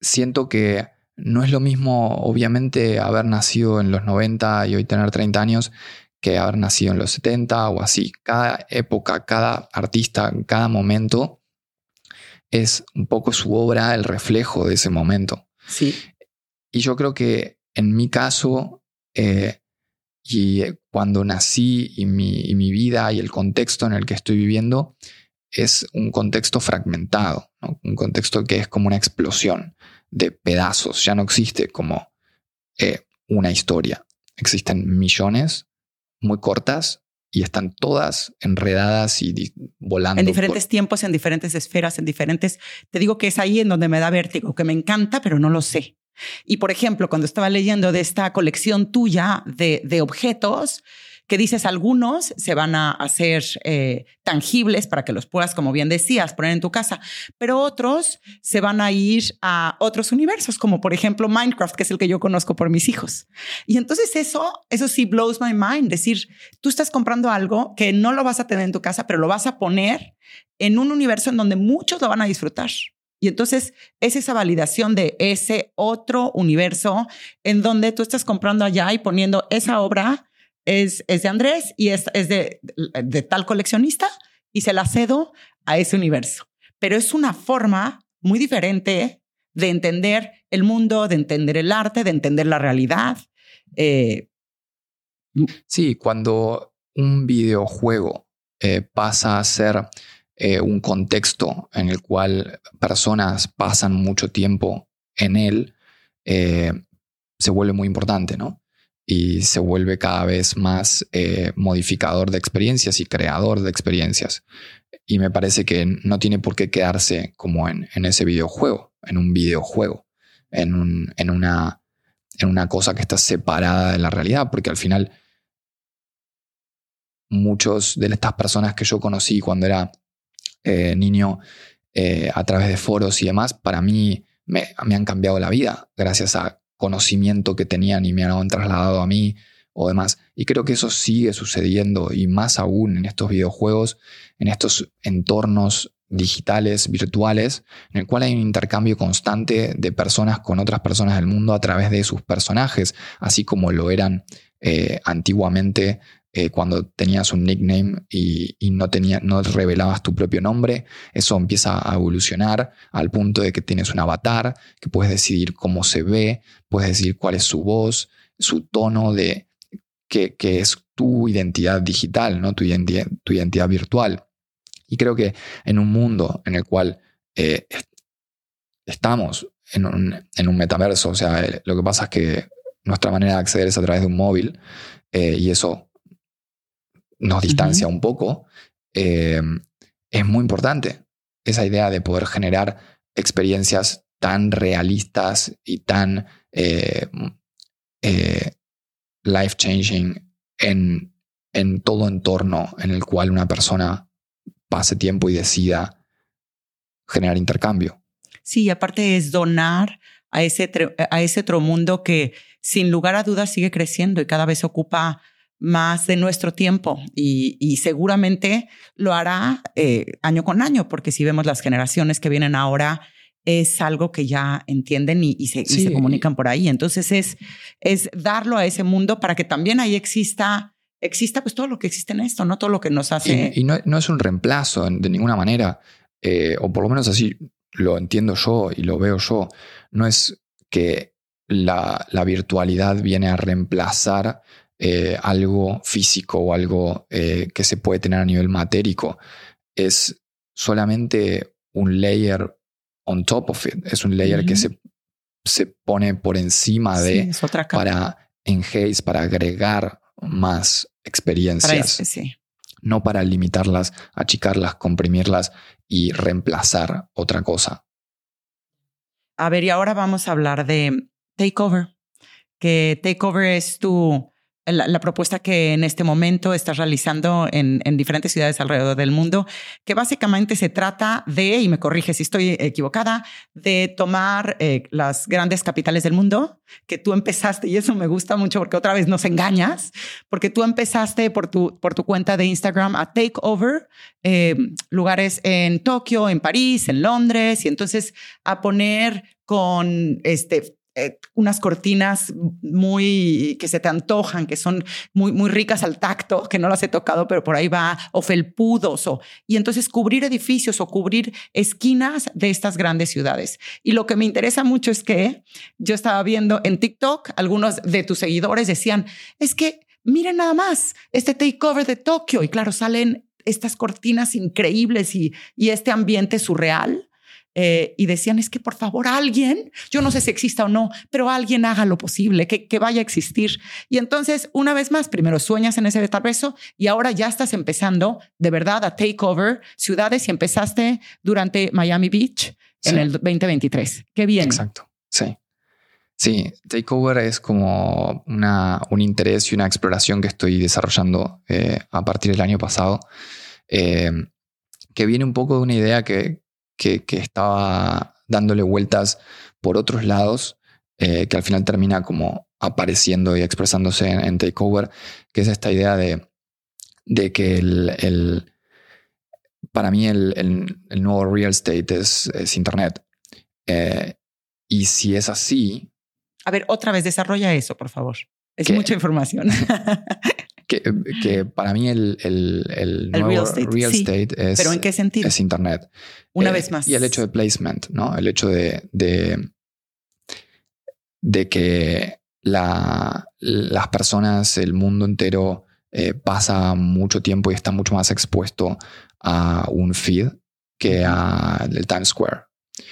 siento que no es lo mismo, obviamente, haber nacido en los 90 y hoy tener 30 años que haber nacido en los 70 o así. Cada época, cada artista, cada momento es un poco su obra el reflejo de ese momento. Sí. Y yo creo que en mi caso, eh, y cuando nací y mi, y mi, vida y el contexto en el que estoy viviendo, es un contexto fragmentado, un contexto que es como una explosión de pedazos, ya no existe como eh, una historia, existen millones muy cortas y están todas enredadas y volando. En diferentes tiempos, en diferentes esferas, en diferentes... Te digo que es ahí en donde me da vértigo, que me encanta, pero no lo sé. Y por ejemplo, cuando estaba leyendo de esta colección tuya de, de objetos, que dices algunos se van a hacer eh, tangibles para que los puedas, como bien decías, poner en tu casa, pero otros se van a ir a otros universos, como por ejemplo Minecraft, que es el que yo conozco por mis hijos. Y entonces eso, eso sí blows my mind, decir, tú estás comprando algo que no lo vas a tener en tu casa, pero lo vas a poner en un universo en donde muchos lo van a disfrutar. Y entonces es esa validación de ese otro universo en donde tú estás comprando allá y poniendo esa obra es, es de Andrés y es, es de, de tal coleccionista y se la cedo a ese universo. Pero es una forma muy diferente de entender el mundo, de entender el arte, de entender la realidad. Eh, sí, cuando un videojuego eh, pasa a ser eh, un contexto en el cual personas pasan mucho tiempo en él, se vuelve muy importante, ¿no? Y se vuelve cada vez más eh, modificador de experiencias y creador de experiencias. Y me parece que no tiene por qué quedarse como en, ese videojuego, en un videojuego, en, una, en una cosa que está separada de la realidad, porque al final muchos de estas personas que yo conocí cuando era eh, niño eh, a través de foros y demás, para mí me, me han cambiado la vida gracias a conocimiento que tenían y me han trasladado a mí o demás. Y creo que eso sigue sucediendo y más aún en estos videojuegos, en estos entornos digitales, virtuales, en el cual hay un intercambio constante de personas con otras personas del mundo a través de sus personajes, así como lo eran eh, antiguamente eh, cuando tenías un nickname y, no, tenía, no revelabas tu propio nombre, eso empieza a evolucionar al punto de que tienes un avatar, que puedes decidir cómo se ve, puedes decidir cuál es su voz, su tono de que, es tu identidad digital, ¿no? tu, identidad, tu identidad virtual. Y creo que en un mundo en el cual eh, estamos en un, en un, metaverso, o sea, eh, lo que pasa es que nuestra manera de acceder es a través de un móvil y eso nos distancia un poco, eh, es muy importante esa idea de poder generar experiencias tan realistas y tan eh, eh, life changing en, en todo entorno en el cual una persona pase tiempo y decida generar intercambio. Sí, aparte es donar a ese, a ese otro mundo que sin lugar a dudas sigue creciendo y cada vez ocupa más de nuestro tiempo y, seguramente lo hará eh, año con año, porque si vemos las generaciones que vienen ahora, es algo que ya entienden y, se, comunican por ahí. Entonces es, es darlo a ese mundo para que también ahí exista, exista pues todo lo que existe en esto, no todo lo que nos hace. Y, no, es un reemplazo de ninguna manera, eh, o por lo menos así lo entiendo yo y lo veo yo. No es que la, la virtualidad viene a reemplazar eh, algo físico o algo eh, que se puede tener a nivel matérico. Es solamente un layer on top of it. Es un layer que se, se, pone por encima de para enhance, para agregar más experiencias. No para limitarlas, achicarlas, comprimirlas y reemplazar otra cosa. A ver, y ahora vamos a hablar de Takeover, que Takeover es tu la, propuesta que en este momento estás realizando en, diferentes ciudades alrededor del mundo, que básicamente se trata de, y me corrige si estoy equivocada, de tomar eh, las grandes capitales del mundo que tú empezaste, y eso me gusta mucho porque otra vez nos engañas, porque tú empezaste por tu, por tu cuenta de Instagram a take over eh, lugares en Tokio, en París, en Londres, y entonces a poner con este eh, unas cortinas muy que se te antojan, que son muy, muy ricas al tacto, que no las he tocado, pero por ahí va, o felpudos, y entonces cubrir edificios o cubrir esquinas de estas grandes ciudades. Y lo que me interesa mucho es que yo estaba viendo en TikTok, algunos de tus seguidores decían, es que miren nada más este takeover de Tokio, y claro, salen estas cortinas increíbles y, y este ambiente surreal eh, y decían, es que por favor alguien, yo no sé si exista o no, pero alguien haga lo posible, que, que vaya a existir. Y entonces, una vez más, primero sueñas en ese metaverso y ahora ya estás empezando de verdad a take over ciudades y empezaste durante Miami Beach en el 2023. Qué bien. Exacto, sí. Sí, Takeover es como una, un interés y una exploración que estoy desarrollando eh, a partir del año pasado, eh, que viene un poco de una idea que, que, estaba dándole vueltas por otros lados, eh, que al final termina como apareciendo y expresándose en, Takeover, que es esta idea de, de que el, para mí el, nuevo real estate es, Internet. Eh, y si es así... A ver, otra vez, desarrolla eso, por favor. Es mucha información. Que, para mí el, el, real estate, es, ¿Pero en qué sentido? es Internet. Una eh, vez más. Y el hecho de placement, ¿no? El hecho de, de, de que la, las personas, el mundo entero eh, pasa mucho tiempo y está mucho más expuesto a un feed que a el Times Square.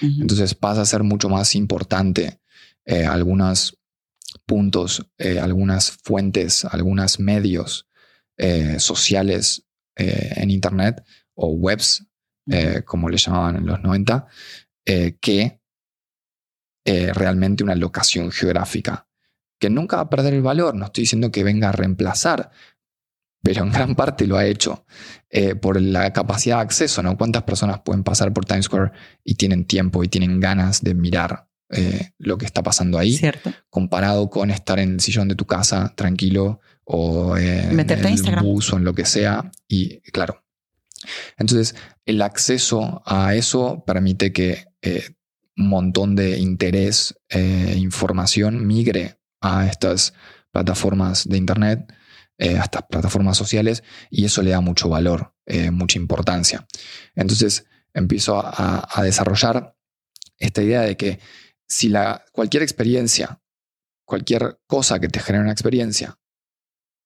Entonces pasa a ser mucho más importante eh, algunas puntos, eh, algunas fuentes, algunos medios eh, sociales eh, en Internet o webs, como le llamaban en los 90, que realmente una locación geográfica, que nunca va a perder el valor, no estoy diciendo que venga a reemplazar, pero en gran parte lo ha hecho por la capacidad de acceso, ¿no? ¿Cuántas personas pueden pasar por Times Square y tienen tiempo y tienen ganas de mirar eh, lo que está pasando ahí, comparado con estar en el sillón de tu casa tranquilo o en el bus o en lo que sea. Y claro. Entonces, el acceso a eso permite que eh, un montón de interés e información migre a estas plataformas de Internet, a estas plataformas sociales, y eso le da mucho valor, mucha importancia. Entonces, empiezo a, a desarrollar esta idea de que si la, cualquier experiencia, cualquier cosa que te genere una experiencia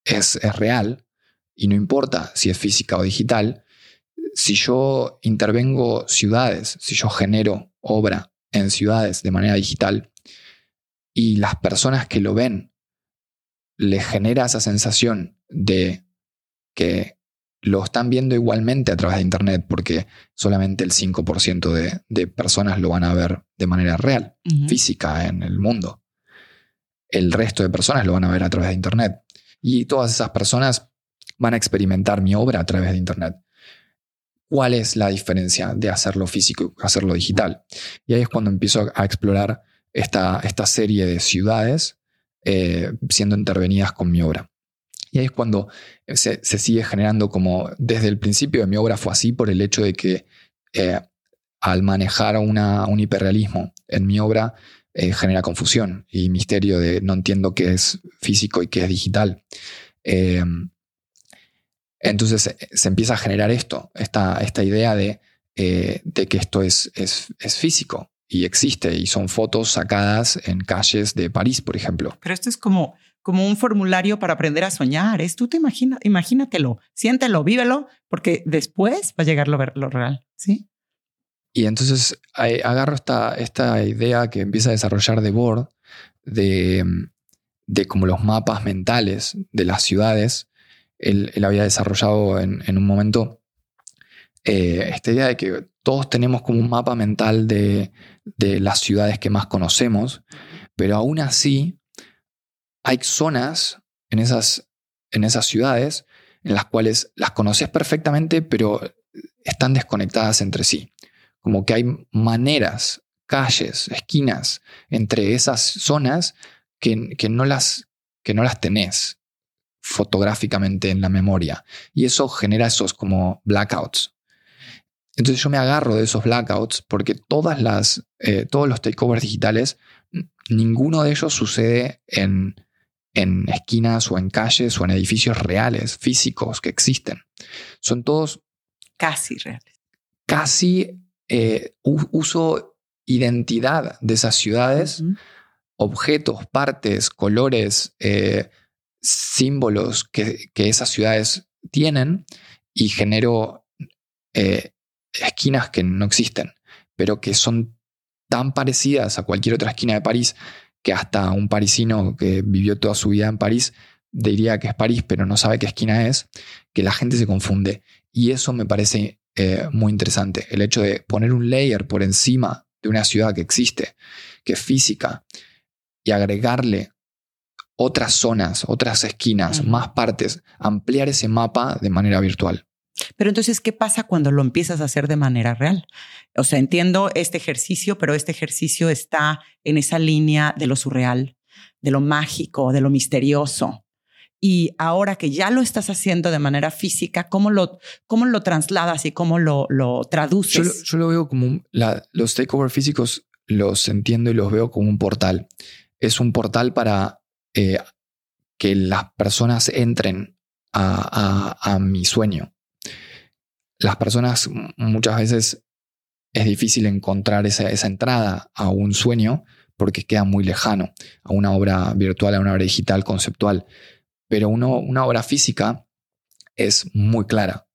es, es real, y no importa si es física o digital, si yo intervengo ciudades, si yo genero obra en ciudades de manera digital y las personas que lo ven le genera esa sensación de que lo están viendo igualmente a través de Internet porque solamente el 5% de, personas lo van a ver de manera real, física en el mundo. El resto de personas lo van a ver a través de Internet. Y todas esas personas van a experimentar mi obra a través de Internet. ¿Cuál es la diferencia de hacerlo físico y hacerlo digital? Y ahí es cuando empiezo a explorar esta, esta serie de ciudades eh, siendo intervenidas con mi obra. Y ahí es cuando se, sigue generando como desde el principio de mi obra fue así por el hecho de que eh, al manejar un hiperrealismo en mi obra eh, genera confusión y misterio de no entiendo qué es físico y qué es digital. Eh, entonces se empieza a generar esto, esta, esta idea de, de que esto es, es, es, físico y existe y son fotos sacadas en calles de París, por ejemplo. Pero esto es como como un formulario para aprender a soñar. Es tú te imaginas, imagínatelo, siéntelo, vívelo, porque después va a llegar lo, lo real, ¿sí? Y entonces agarro esta, esta idea que empieza a desarrollar de Board de, de como los mapas mentales de las ciudades. Él, había desarrollado en, un momento eh, esta idea de que todos tenemos como un mapa mental de, de las ciudades que más conocemos, pero aún así hay zonas en esas, en esas ciudades en las cuales las conoces perfectamente, pero están desconectadas entre sí. Como que hay maneras, calles, esquinas entre esas zonas que, que, no, las, que no las tenés fotográficamente en la memoria. Y eso genera esos como blackouts. Entonces yo me agarro de esos blackouts porque todas las, eh, todos los takeovers digitales, ninguno de ellos sucede en, en esquinas o en calles o en edificios reales, físicos que existen. Son todos... Casi reales. Casi eh, uso identidad de esas ciudades, objetos, partes, colores, eh, símbolos que, esas ciudades tienen y genero eh, esquinas que no existen, pero que son tan parecidas a cualquier otra esquina de París que hasta un parisino que vivió toda su vida en París diría que es París, pero no sabe qué esquina es, que la gente se confunde. Y eso me parece eh, muy interesante, el hecho de poner un layer por encima de una ciudad que existe, que es física, y agregarle otras zonas, otras esquinas, más partes, ampliar ese mapa de manera virtual. Pero entonces, ¿qué pasa cuando lo empiezas a hacer de manera real? O sea, entiendo este ejercicio, pero este ejercicio está en esa línea de lo surreal, de lo mágico, de lo misterioso. Y ahora que ya lo estás haciendo de manera física, ¿cómo lo, cómo lo trasladas y cómo lo, lo traduces? Yo, lo veo como los takeover físicos, los entiendo y los veo como un portal. Es un portal para eh, que las personas entren a mi sueño las personas muchas veces es difícil encontrar esa, entrada a un sueño porque queda muy lejano a una obra virtual, a una obra digital, conceptual. Pero una obra física es muy clara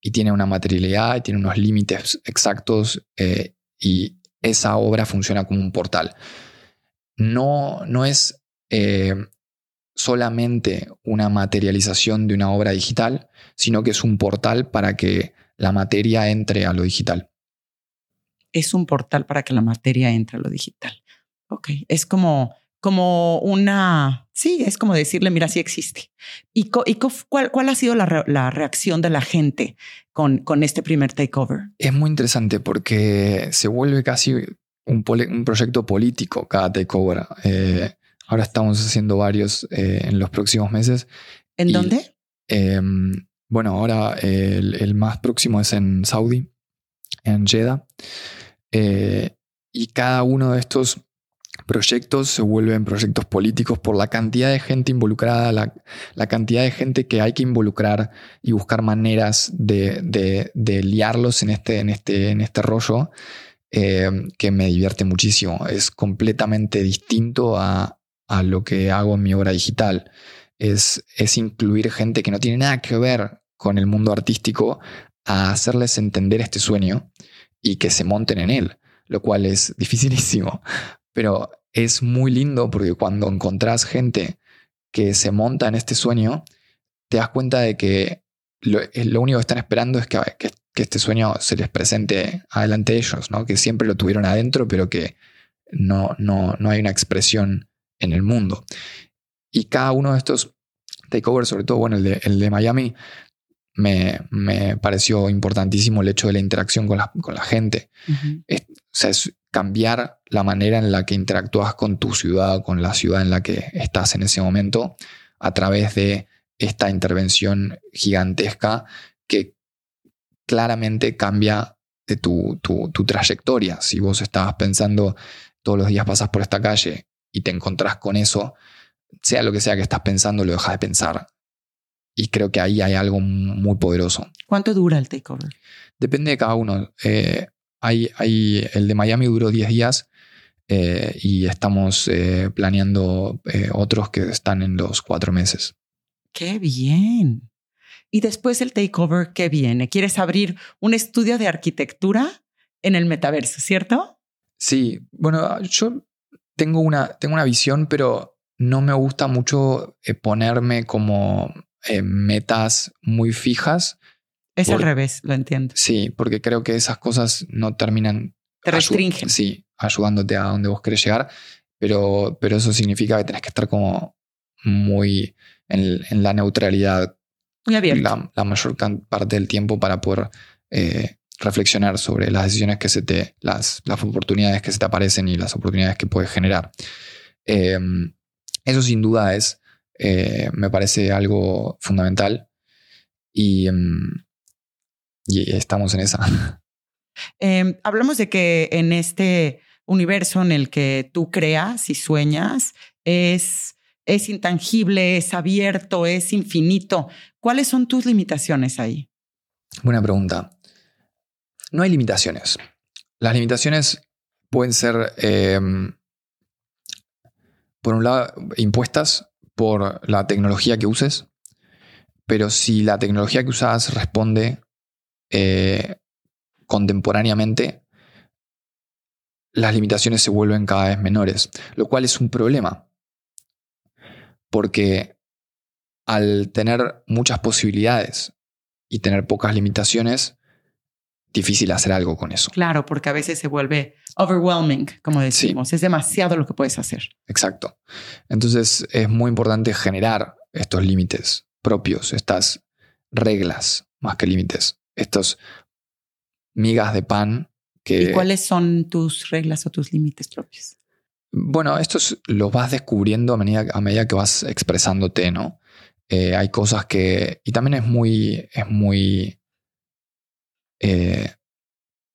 y tiene una materialidad y tiene unos límites exactos eh, y esa obra funciona como un portal. No, no es eh, solamente una materialización de una obra digital, sino que es un portal para que la materia entre a lo digital. Es un portal para que la materia entre a lo digital. Ok, es como, como una, sí, es como decirle, mira, sí existe. ¿Y, y cuál, cuál, ha sido la, la, reacción de la gente con, con este primer takeover? Es muy interesante porque se vuelve casi un, un proyecto político cada takeover. Eh, ahora estamos haciendo varios eh, en los próximos meses. ¿En dónde? Em, bueno, ahora el, más próximo es en Saudi, en Jeddah. Eh, y cada uno de estos proyectos se vuelven proyectos políticos por la cantidad de gente involucrada, la, cantidad de gente que hay que involucrar y buscar maneras de, liarlos en este, en este, en este rollo, eh, que me divierte muchísimo. Es completamente distinto a, a lo que hago en mi obra digital es, incluir gente que no tiene nada que ver con el mundo artístico a hacerles entender este sueño y que se monten en él, lo cual es dificilísimo. Pero es muy lindo porque cuando encontrás gente que se monta en este sueño, te das cuenta de que lo, único que están esperando es que, que, este sueño se les presente adelante de ellos, ¿no? que siempre lo tuvieron adentro, pero que no, no, no hay una expresión en el mundo. Y cada uno de estos takeovers, sobre todo, bueno, el de, el de Miami, me, me, pareció importantísimo el hecho de la interacción con la, con la gente. o sea, es cambiar la manera en la que interactúas con tu ciudad, con la ciudad en la que estás en ese momento, a través de esta intervención gigantesca que claramente cambia de tu, tu, tu trayectoria. Si vos estabas pensando todos los días pasas por esta calle y te encontrás con eso, sea lo que sea que estás pensando, lo dejas de pensar. Y creo que ahí hay algo muy poderoso. ¿Cuánto dura el takeover? Depende de cada uno. Eh, hay, hay, el de Miami duró 10 días eh, y estamos eh, planeando otros que están en los cuatro meses. ¡Qué bien! Y después el takeover, ¿qué viene? ¿Quieres abrir un estudio de arquitectura en el metaverso, cierto? Sí, bueno, yo tengo una, tengo una visión, pero no me gusta mucho eh, ponerme como eh, metas muy fijas. Es al revés, lo entiendo. Sí, porque creo que esas cosas no terminan... Te restringen. Sí, ayudándote a donde vos querés llegar, pero, pero eso significa que tenés que estar como muy en, la neutralidad Muy abierto. la, la mayor parte del tiempo para poder eh, reflexionar sobre las decisiones que se te, las, las oportunidades que se te aparecen y las oportunidades que puedes generar. Eh, eso sin duda es, eh, me parece algo fundamental y, mm, y estamos en esa. Eh, hablamos de que en este universo en el que tú creas y sueñas es, es intangible, es abierto, es infinito. ¿Cuáles son tus limitaciones ahí? Buena pregunta. No hay limitaciones. Las limitaciones pueden ser, eh, por un lado, impuestas por la tecnología que uses, pero si la tecnología que usas responde eh, contemporáneamente, las limitaciones se vuelven cada vez menores, lo cual es un problema, porque al tener muchas posibilidades y tener pocas limitaciones, difícil hacer algo con eso. Claro, porque a veces se vuelve overwhelming, como decimos. Es demasiado lo que puedes hacer. Exacto. Entonces es muy importante generar estos límites propios, estas reglas más que límites, estos migas de pan que... ¿Y cuáles son tus reglas o tus límites propios? Bueno, estos los vas descubriendo a medida, a medida que vas expresándote, ¿no? Eh, hay cosas que... Y también es muy... Es muy eh,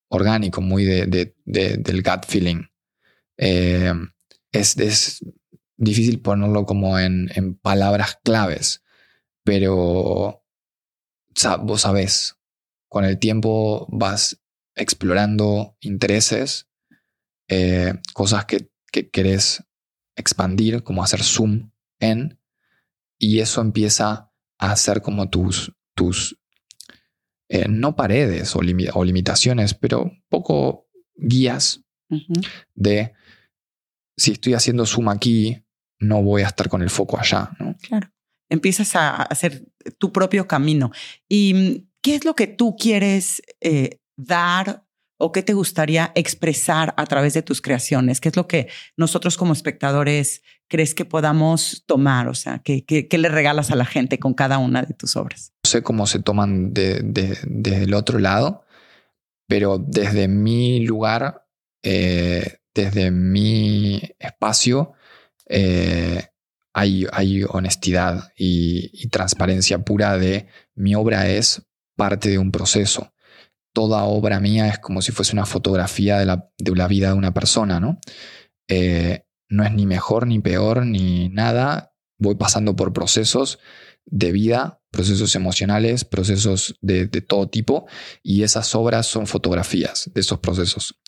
orgánico, muy de, de, de, del gut feeling. Eh, es, difícil ponerlo como en, en palabras claves, pero vos sabés, con el tiempo vas explorando intereses, eh, cosas que, que, querés expandir, como hacer zoom en, y eso empieza a ser como tus, tus eh, no paredes o, lim o, limitaciones, pero poco guías uh -huh. de si estoy haciendo zoom aquí, no voy a estar con el foco allá. ¿no? Claro. Empiezas a hacer tu propio camino. ¿Y qué es lo que tú quieres eh, dar o qué te gustaría expresar a través de tus creaciones? ¿Qué es lo que nosotros como espectadores crees que podamos tomar? O sea, ¿qué, qué, le regalas a la gente con cada una de tus obras? No sé cómo se toman de, de, desde el otro lado, pero desde mi lugar, eh, desde mi espacio, eh, hay, hay, honestidad y transparencia pura de mi obra es parte de un proceso toda obra mía es como si fuese una fotografía de la, de la vida de una persona, ¿no? Eh, no es ni mejor ni peor ni nada. Voy pasando por procesos de vida, procesos emocionales, procesos de, todo tipo, y esas obras son fotografías de esos procesos.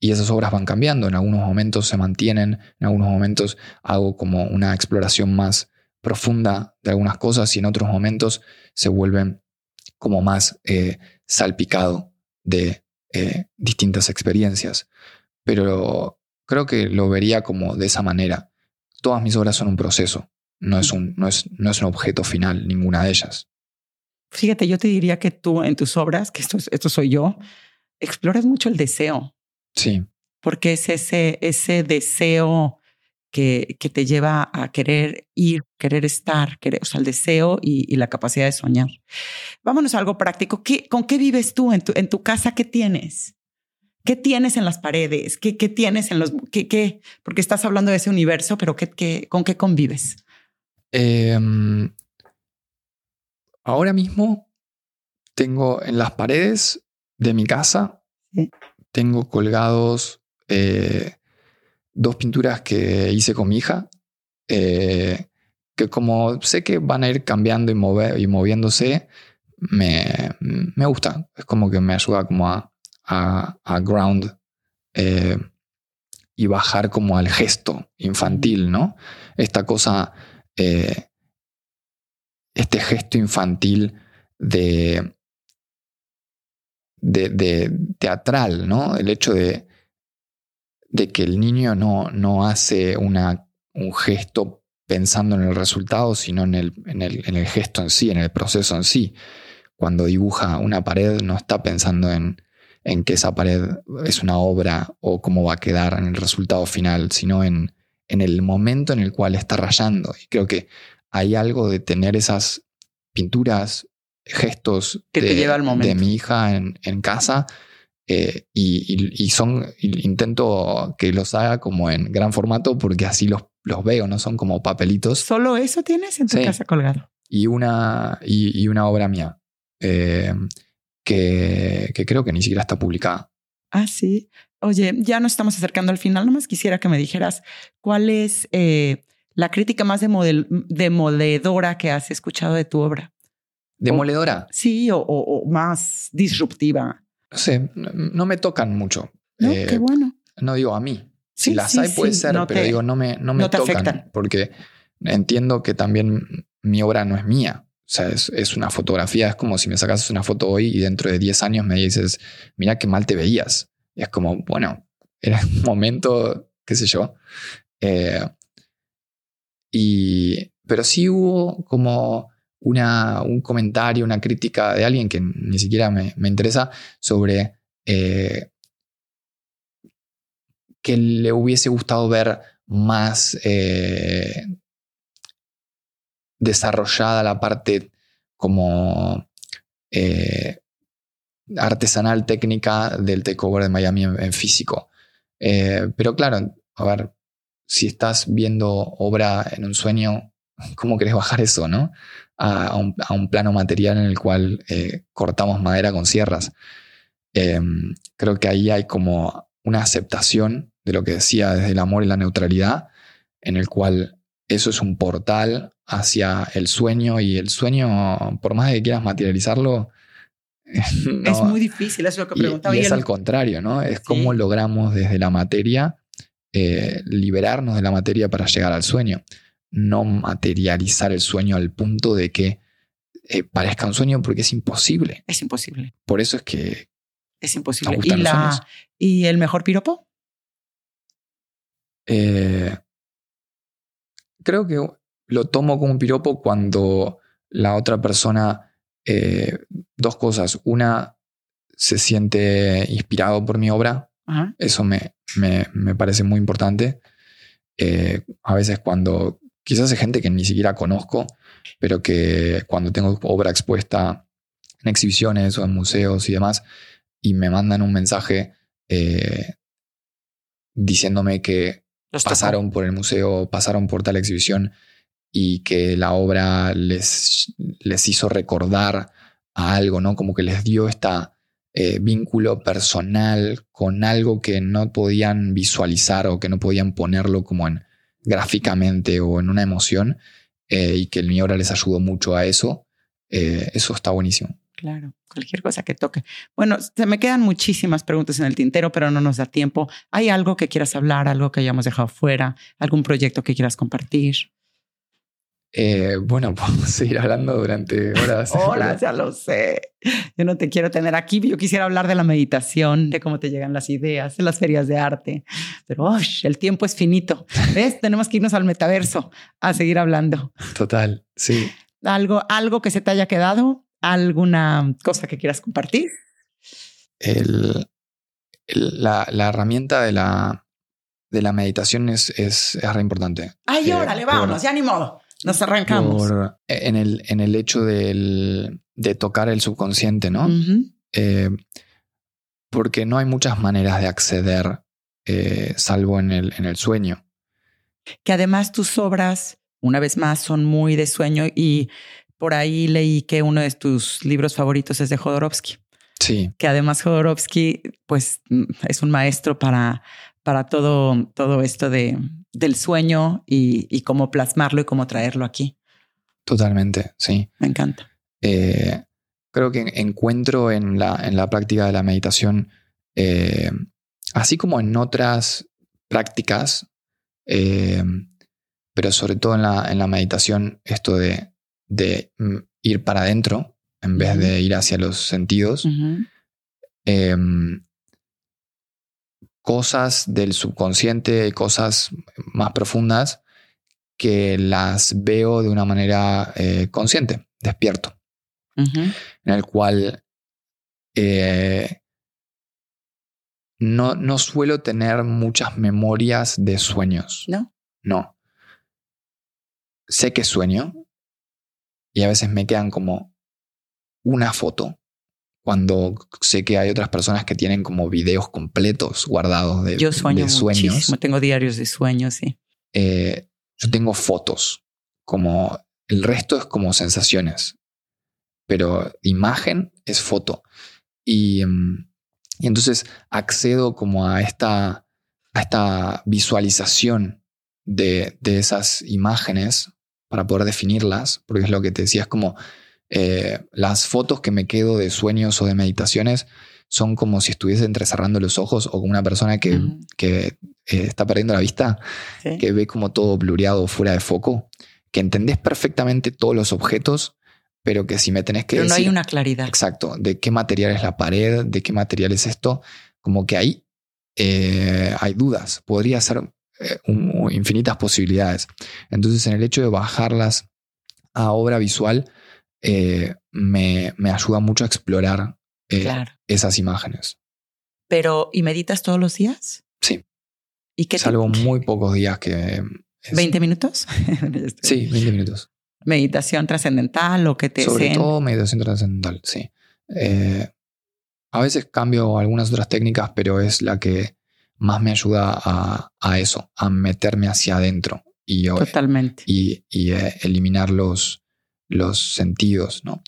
Y esas obras van cambiando, en algunos momentos se mantienen, en algunos momentos hago como una exploración más profunda de algunas cosas y en otros momentos se vuelven como más eh, salpicado de eh, distintas experiencias. Pero creo que lo vería como de esa manera. Todas mis obras son un proceso, no es un, no es, no es un objeto final, ninguna de ellas. Fíjate, yo te diría que tú en tus obras, que esto, esto soy yo, exploras mucho el deseo. Sí. Porque es ese, ese deseo que, que, te lleva a querer ir, querer estar, querer, o sea, el deseo y, y, la capacidad de soñar. Vámonos a algo práctico. ¿Qué, ¿Con qué vives tú en tu, en tu casa? ¿Qué tienes? ¿Qué tienes en las paredes? ¿Qué, qué tienes en los... Qué, qué? Porque estás hablando de ese universo, pero ¿qué, qué, ¿con qué convives? Eh, ahora mismo tengo en las paredes de mi casa, sí. tengo colgados... Eh, dos pinturas que hice con mi hija, eh, que como sé que van a ir cambiando y, mover, y moviéndose, me, me, gusta. Es como que me ayuda como a, a, ground eh, y bajar como al gesto infantil, ¿no? Esta cosa, eh, este gesto infantil de, de teatral, ¿no? El hecho de de que el niño no, no hace una, un gesto pensando en el resultado, sino en el, en, el, en el, gesto en sí, en el proceso en sí. Cuando dibuja una pared no está pensando en, en que esa pared es una obra o cómo va a quedar en el resultado final, sino en, en el momento en el cual está rayando. Y creo que hay algo de tener esas pinturas, gestos Que te de, lleva al momento. de mi hija en, en casa. Eh, y, son, intento que los haga como en gran formato porque así los, los veo, no son como papelitos. ¿Solo eso tienes en tu Sí. casa colgado? Y una, y, y una obra mía eh, que, que creo que ni siquiera está publicada. Ah, sí. Oye, ya nos estamos acercando al final. Nomás quisiera que me dijeras cuál es eh, la crítica más demodel- demoledora que has escuchado de tu obra. Demoledora. Sí, o, o- o más disruptiva. No sé, no, me tocan mucho. No, Eh, qué bueno. no digo a mí. Sí, si las sí, hay puede sí, ser, no pero te- digo, no me, no me no tocan. afectan. Porque entiendo que también mi obra no es mía. O sea, es, es una fotografía. Es como si me sacas una foto hoy y dentro de 10 años me dices, mira qué mal te veías. Y es como, bueno, era un momento, qué sé yo. Eh, y, pero sí hubo como una, un comentario, una crítica de alguien que ni siquiera me, me interesa sobre eh, que le hubiese gustado ver más eh, desarrollada la parte como eh, artesanal técnica del takeover de Miami en, en físico. Pero claro, a ver, si estás viendo obra en un sueño, ¿cómo querés bajar eso, no? A, a un, a un plano material en el cual eh, cortamos madera con sierras. Eh, creo que ahí hay como una aceptación de lo que decía desde el amor y la neutralidad, en el cual eso es un portal hacia el sueño y el sueño, por más de que quieras materializarlo, no- es muy difícil, es lo que preguntaba. y Y es el- al contrario, ¿no? Es cómo logramos desde la materia eh, liberarnos de la materia para llegar al sueño. No materializar el sueño al punto de que eh, parezca un sueño porque es imposible. es imposible, Por eso es que es imposible. ¿Y, la. ¿Y el mejor piropo? Eh, creo que lo tomo como un piropo cuando la otra persona, eh, dos cosas. Una, se siente inspirado por mi obra. Ajá. Eso me, me, me parece muy importante. Eh, a veces cuando, quizás hay gente que ni siquiera conozco, pero que cuando tengo obra expuesta en exhibiciones o en museos y demás, y me mandan un mensaje eh, diciéndome que Los tocó. pasaron por el museo, pasaron por tal exhibición y que la obra les, les hizo recordar a algo, ¿no? Como que les dio esta eh, vínculo personal con algo que no podían visualizar o que no podían ponerlo como en gráficamente o en una emoción eh, y que mi obra les ayudó mucho a eso. eh, eso está buenísimo. Claro, cualquier cosa que toque. Bueno, se me quedan muchísimas preguntas en el tintero, pero no nos da tiempo. ¿Hay algo que quieras hablar, algo que hayamos dejado fuera, algún proyecto que quieras compartir? Eh, bueno, podemos seguir hablando durante horas. Hola, ya lo sé. Yo no te quiero tener aquí. Yo quisiera hablar de la meditación, de cómo te llegan las ideas, de las ferias de arte. Pero ¡ush! el tiempo es finito. ¿Ves? Tenemos que irnos al metaverso a seguir hablando. Total, sí. Algo, algo que se te haya quedado, alguna cosa que quieras compartir. el- el- la, la herramienta de la, de la meditación es, es, es re importante. Ay, Eh, órale, vámonos, ya ni modo. Nos arrancamos. por- en, el, en el hecho del- de tocar el subconsciente, ¿no? Eh, porque no hay muchas maneras de acceder eh, salvo en el, en el sueño. Que además tus obras, una vez más, son muy de sueño y por ahí leí que uno de tus libros favoritos es de Jodorowsky. Sí, que además Jodorowsky pues mm, es un maestro para, para todo, todo esto de, del sueño y, y cómo plasmarlo y cómo traerlo aquí. totalmente, sí. Me encanta. Eh, creo que encuentro en la, en la práctica de la meditación, eh, así como en otras prácticas, eh, pero sobre todo en la, en la meditación, esto de, de mm, ir para adentro en vez de ir hacia los sentidos, cosas del subconsciente, cosas más profundas que las veo de una manera eh, consciente, despierto en el cual eh, no, no suelo tener muchas memorias de sueños. ¿No? No. sé que sueño y a veces me quedan como una foto cuando sé que hay otras personas que tienen como videos completos guardados de, Yo sueño de sueños. muchísimo, tengo diarios de sueños, sí. Eh, yo tengo fotos, como el resto es como sensaciones, pero imagen es foto. Y, mm, y entonces accedo como a esta, a esta visualización de, de esas imágenes para poder definirlas, porque es lo que te decía, es como eh, las fotos que me quedo de sueños o de meditaciones son como si estuviese entrecerrando los ojos o como una persona que, que, eh, está perdiendo la vista, Sí. que ve como todo blureado fuera de foco, que entendés perfectamente todos los objetos, pero que si me tenés que Pero no decir, hay una claridad. exacto, de qué material es la pared, de qué material es esto, como que ahí eh, hay dudas, podría ser un- infinitas posibilidades. Entonces en el hecho de bajarlas a obra visual, eh, me, me ayuda mucho a explorar eh, Claro. esas imágenes. Pero, ¿y meditas todos los días? Sí. ¿Y qué Salvo muy pocos días que... es- ¿20 minutos? Sí, 20 minutos. Meditación trascendental o que te Sobre todo meditación trascendental, sí. Eh, a veces cambio algunas otras técnicas, pero es la que más me ayuda a, a eso, a meterme hacia adentro y, Totalmente. y, y, eh, eliminar los, los sentidos. ¿no?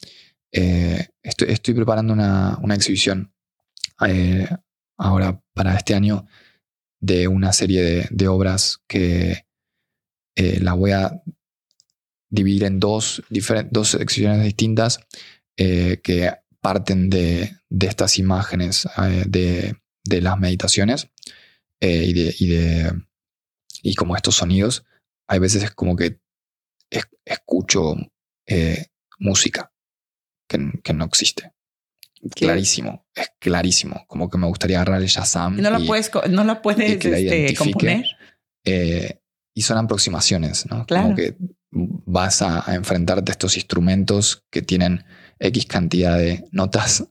Eh, estoy, preparando una, una exhibición eh, ahora para este año de una serie de, de obras que eh, las voy a dividir en dos, dos exhibiciones distintas eh, que parten de, de estas imágenes de, de las meditaciones y, de, y, de- y como estos sonidos. Hay veces es como que es- escucho eh, música que, que no existe. ¿Qué? Clarísimo, es clarísimo. Como que me gustaría agarrar el Shazam. ¿Y no la y- puedes, no la puedes que este, componer? eh, y son aproximaciones, ¿no? Claro. Como que vas a, a enfrentarte a estos instrumentos que tienen X cantidad de notas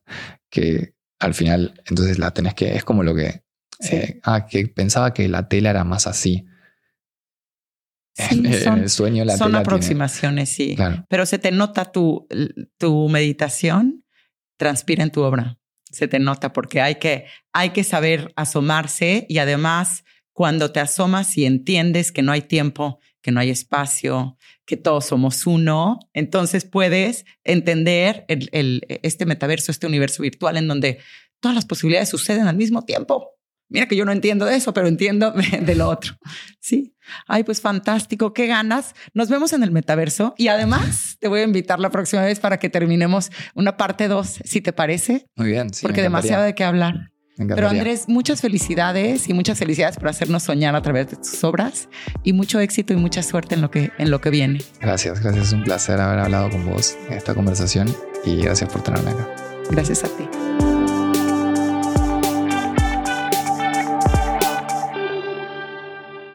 que al final, entonces la tenés que, es como lo que, Sí. eh, ah, que pensaba que la tela era más así. Sí, son, el sueño la son aproximaciones, sí. claro, Pero se te nota tu, tu meditación, transpira en tu obra. Se te nota porque hay que, hay que saber asomarse y además cuando te asomas y entiendes que no hay tiempo, que no hay espacio, que todos somos uno, entonces puedes entender el, el- este metaverso, este universo virtual en donde todas las posibilidades suceden al mismo tiempo. Mira que yo no entiendo de eso, pero entiendo de lo otro. Sí. Ay, pues fantástico. Qué ganas. Nos vemos en el metaverso y además te voy a invitar la próxima vez para que terminemos una parte 2, si te parece, muy bien. Sí, porque demasiado de qué hablar. Pero. Andrés, muchas felicidades y muchas felicidades por hacernos soñar a través de tus obras y mucho éxito y mucha suerte en lo que, en lo que viene. Gracias, gracias. Es un placer haber hablado con vos en esta conversación y gracias por tenerme acá. Gracias a ti.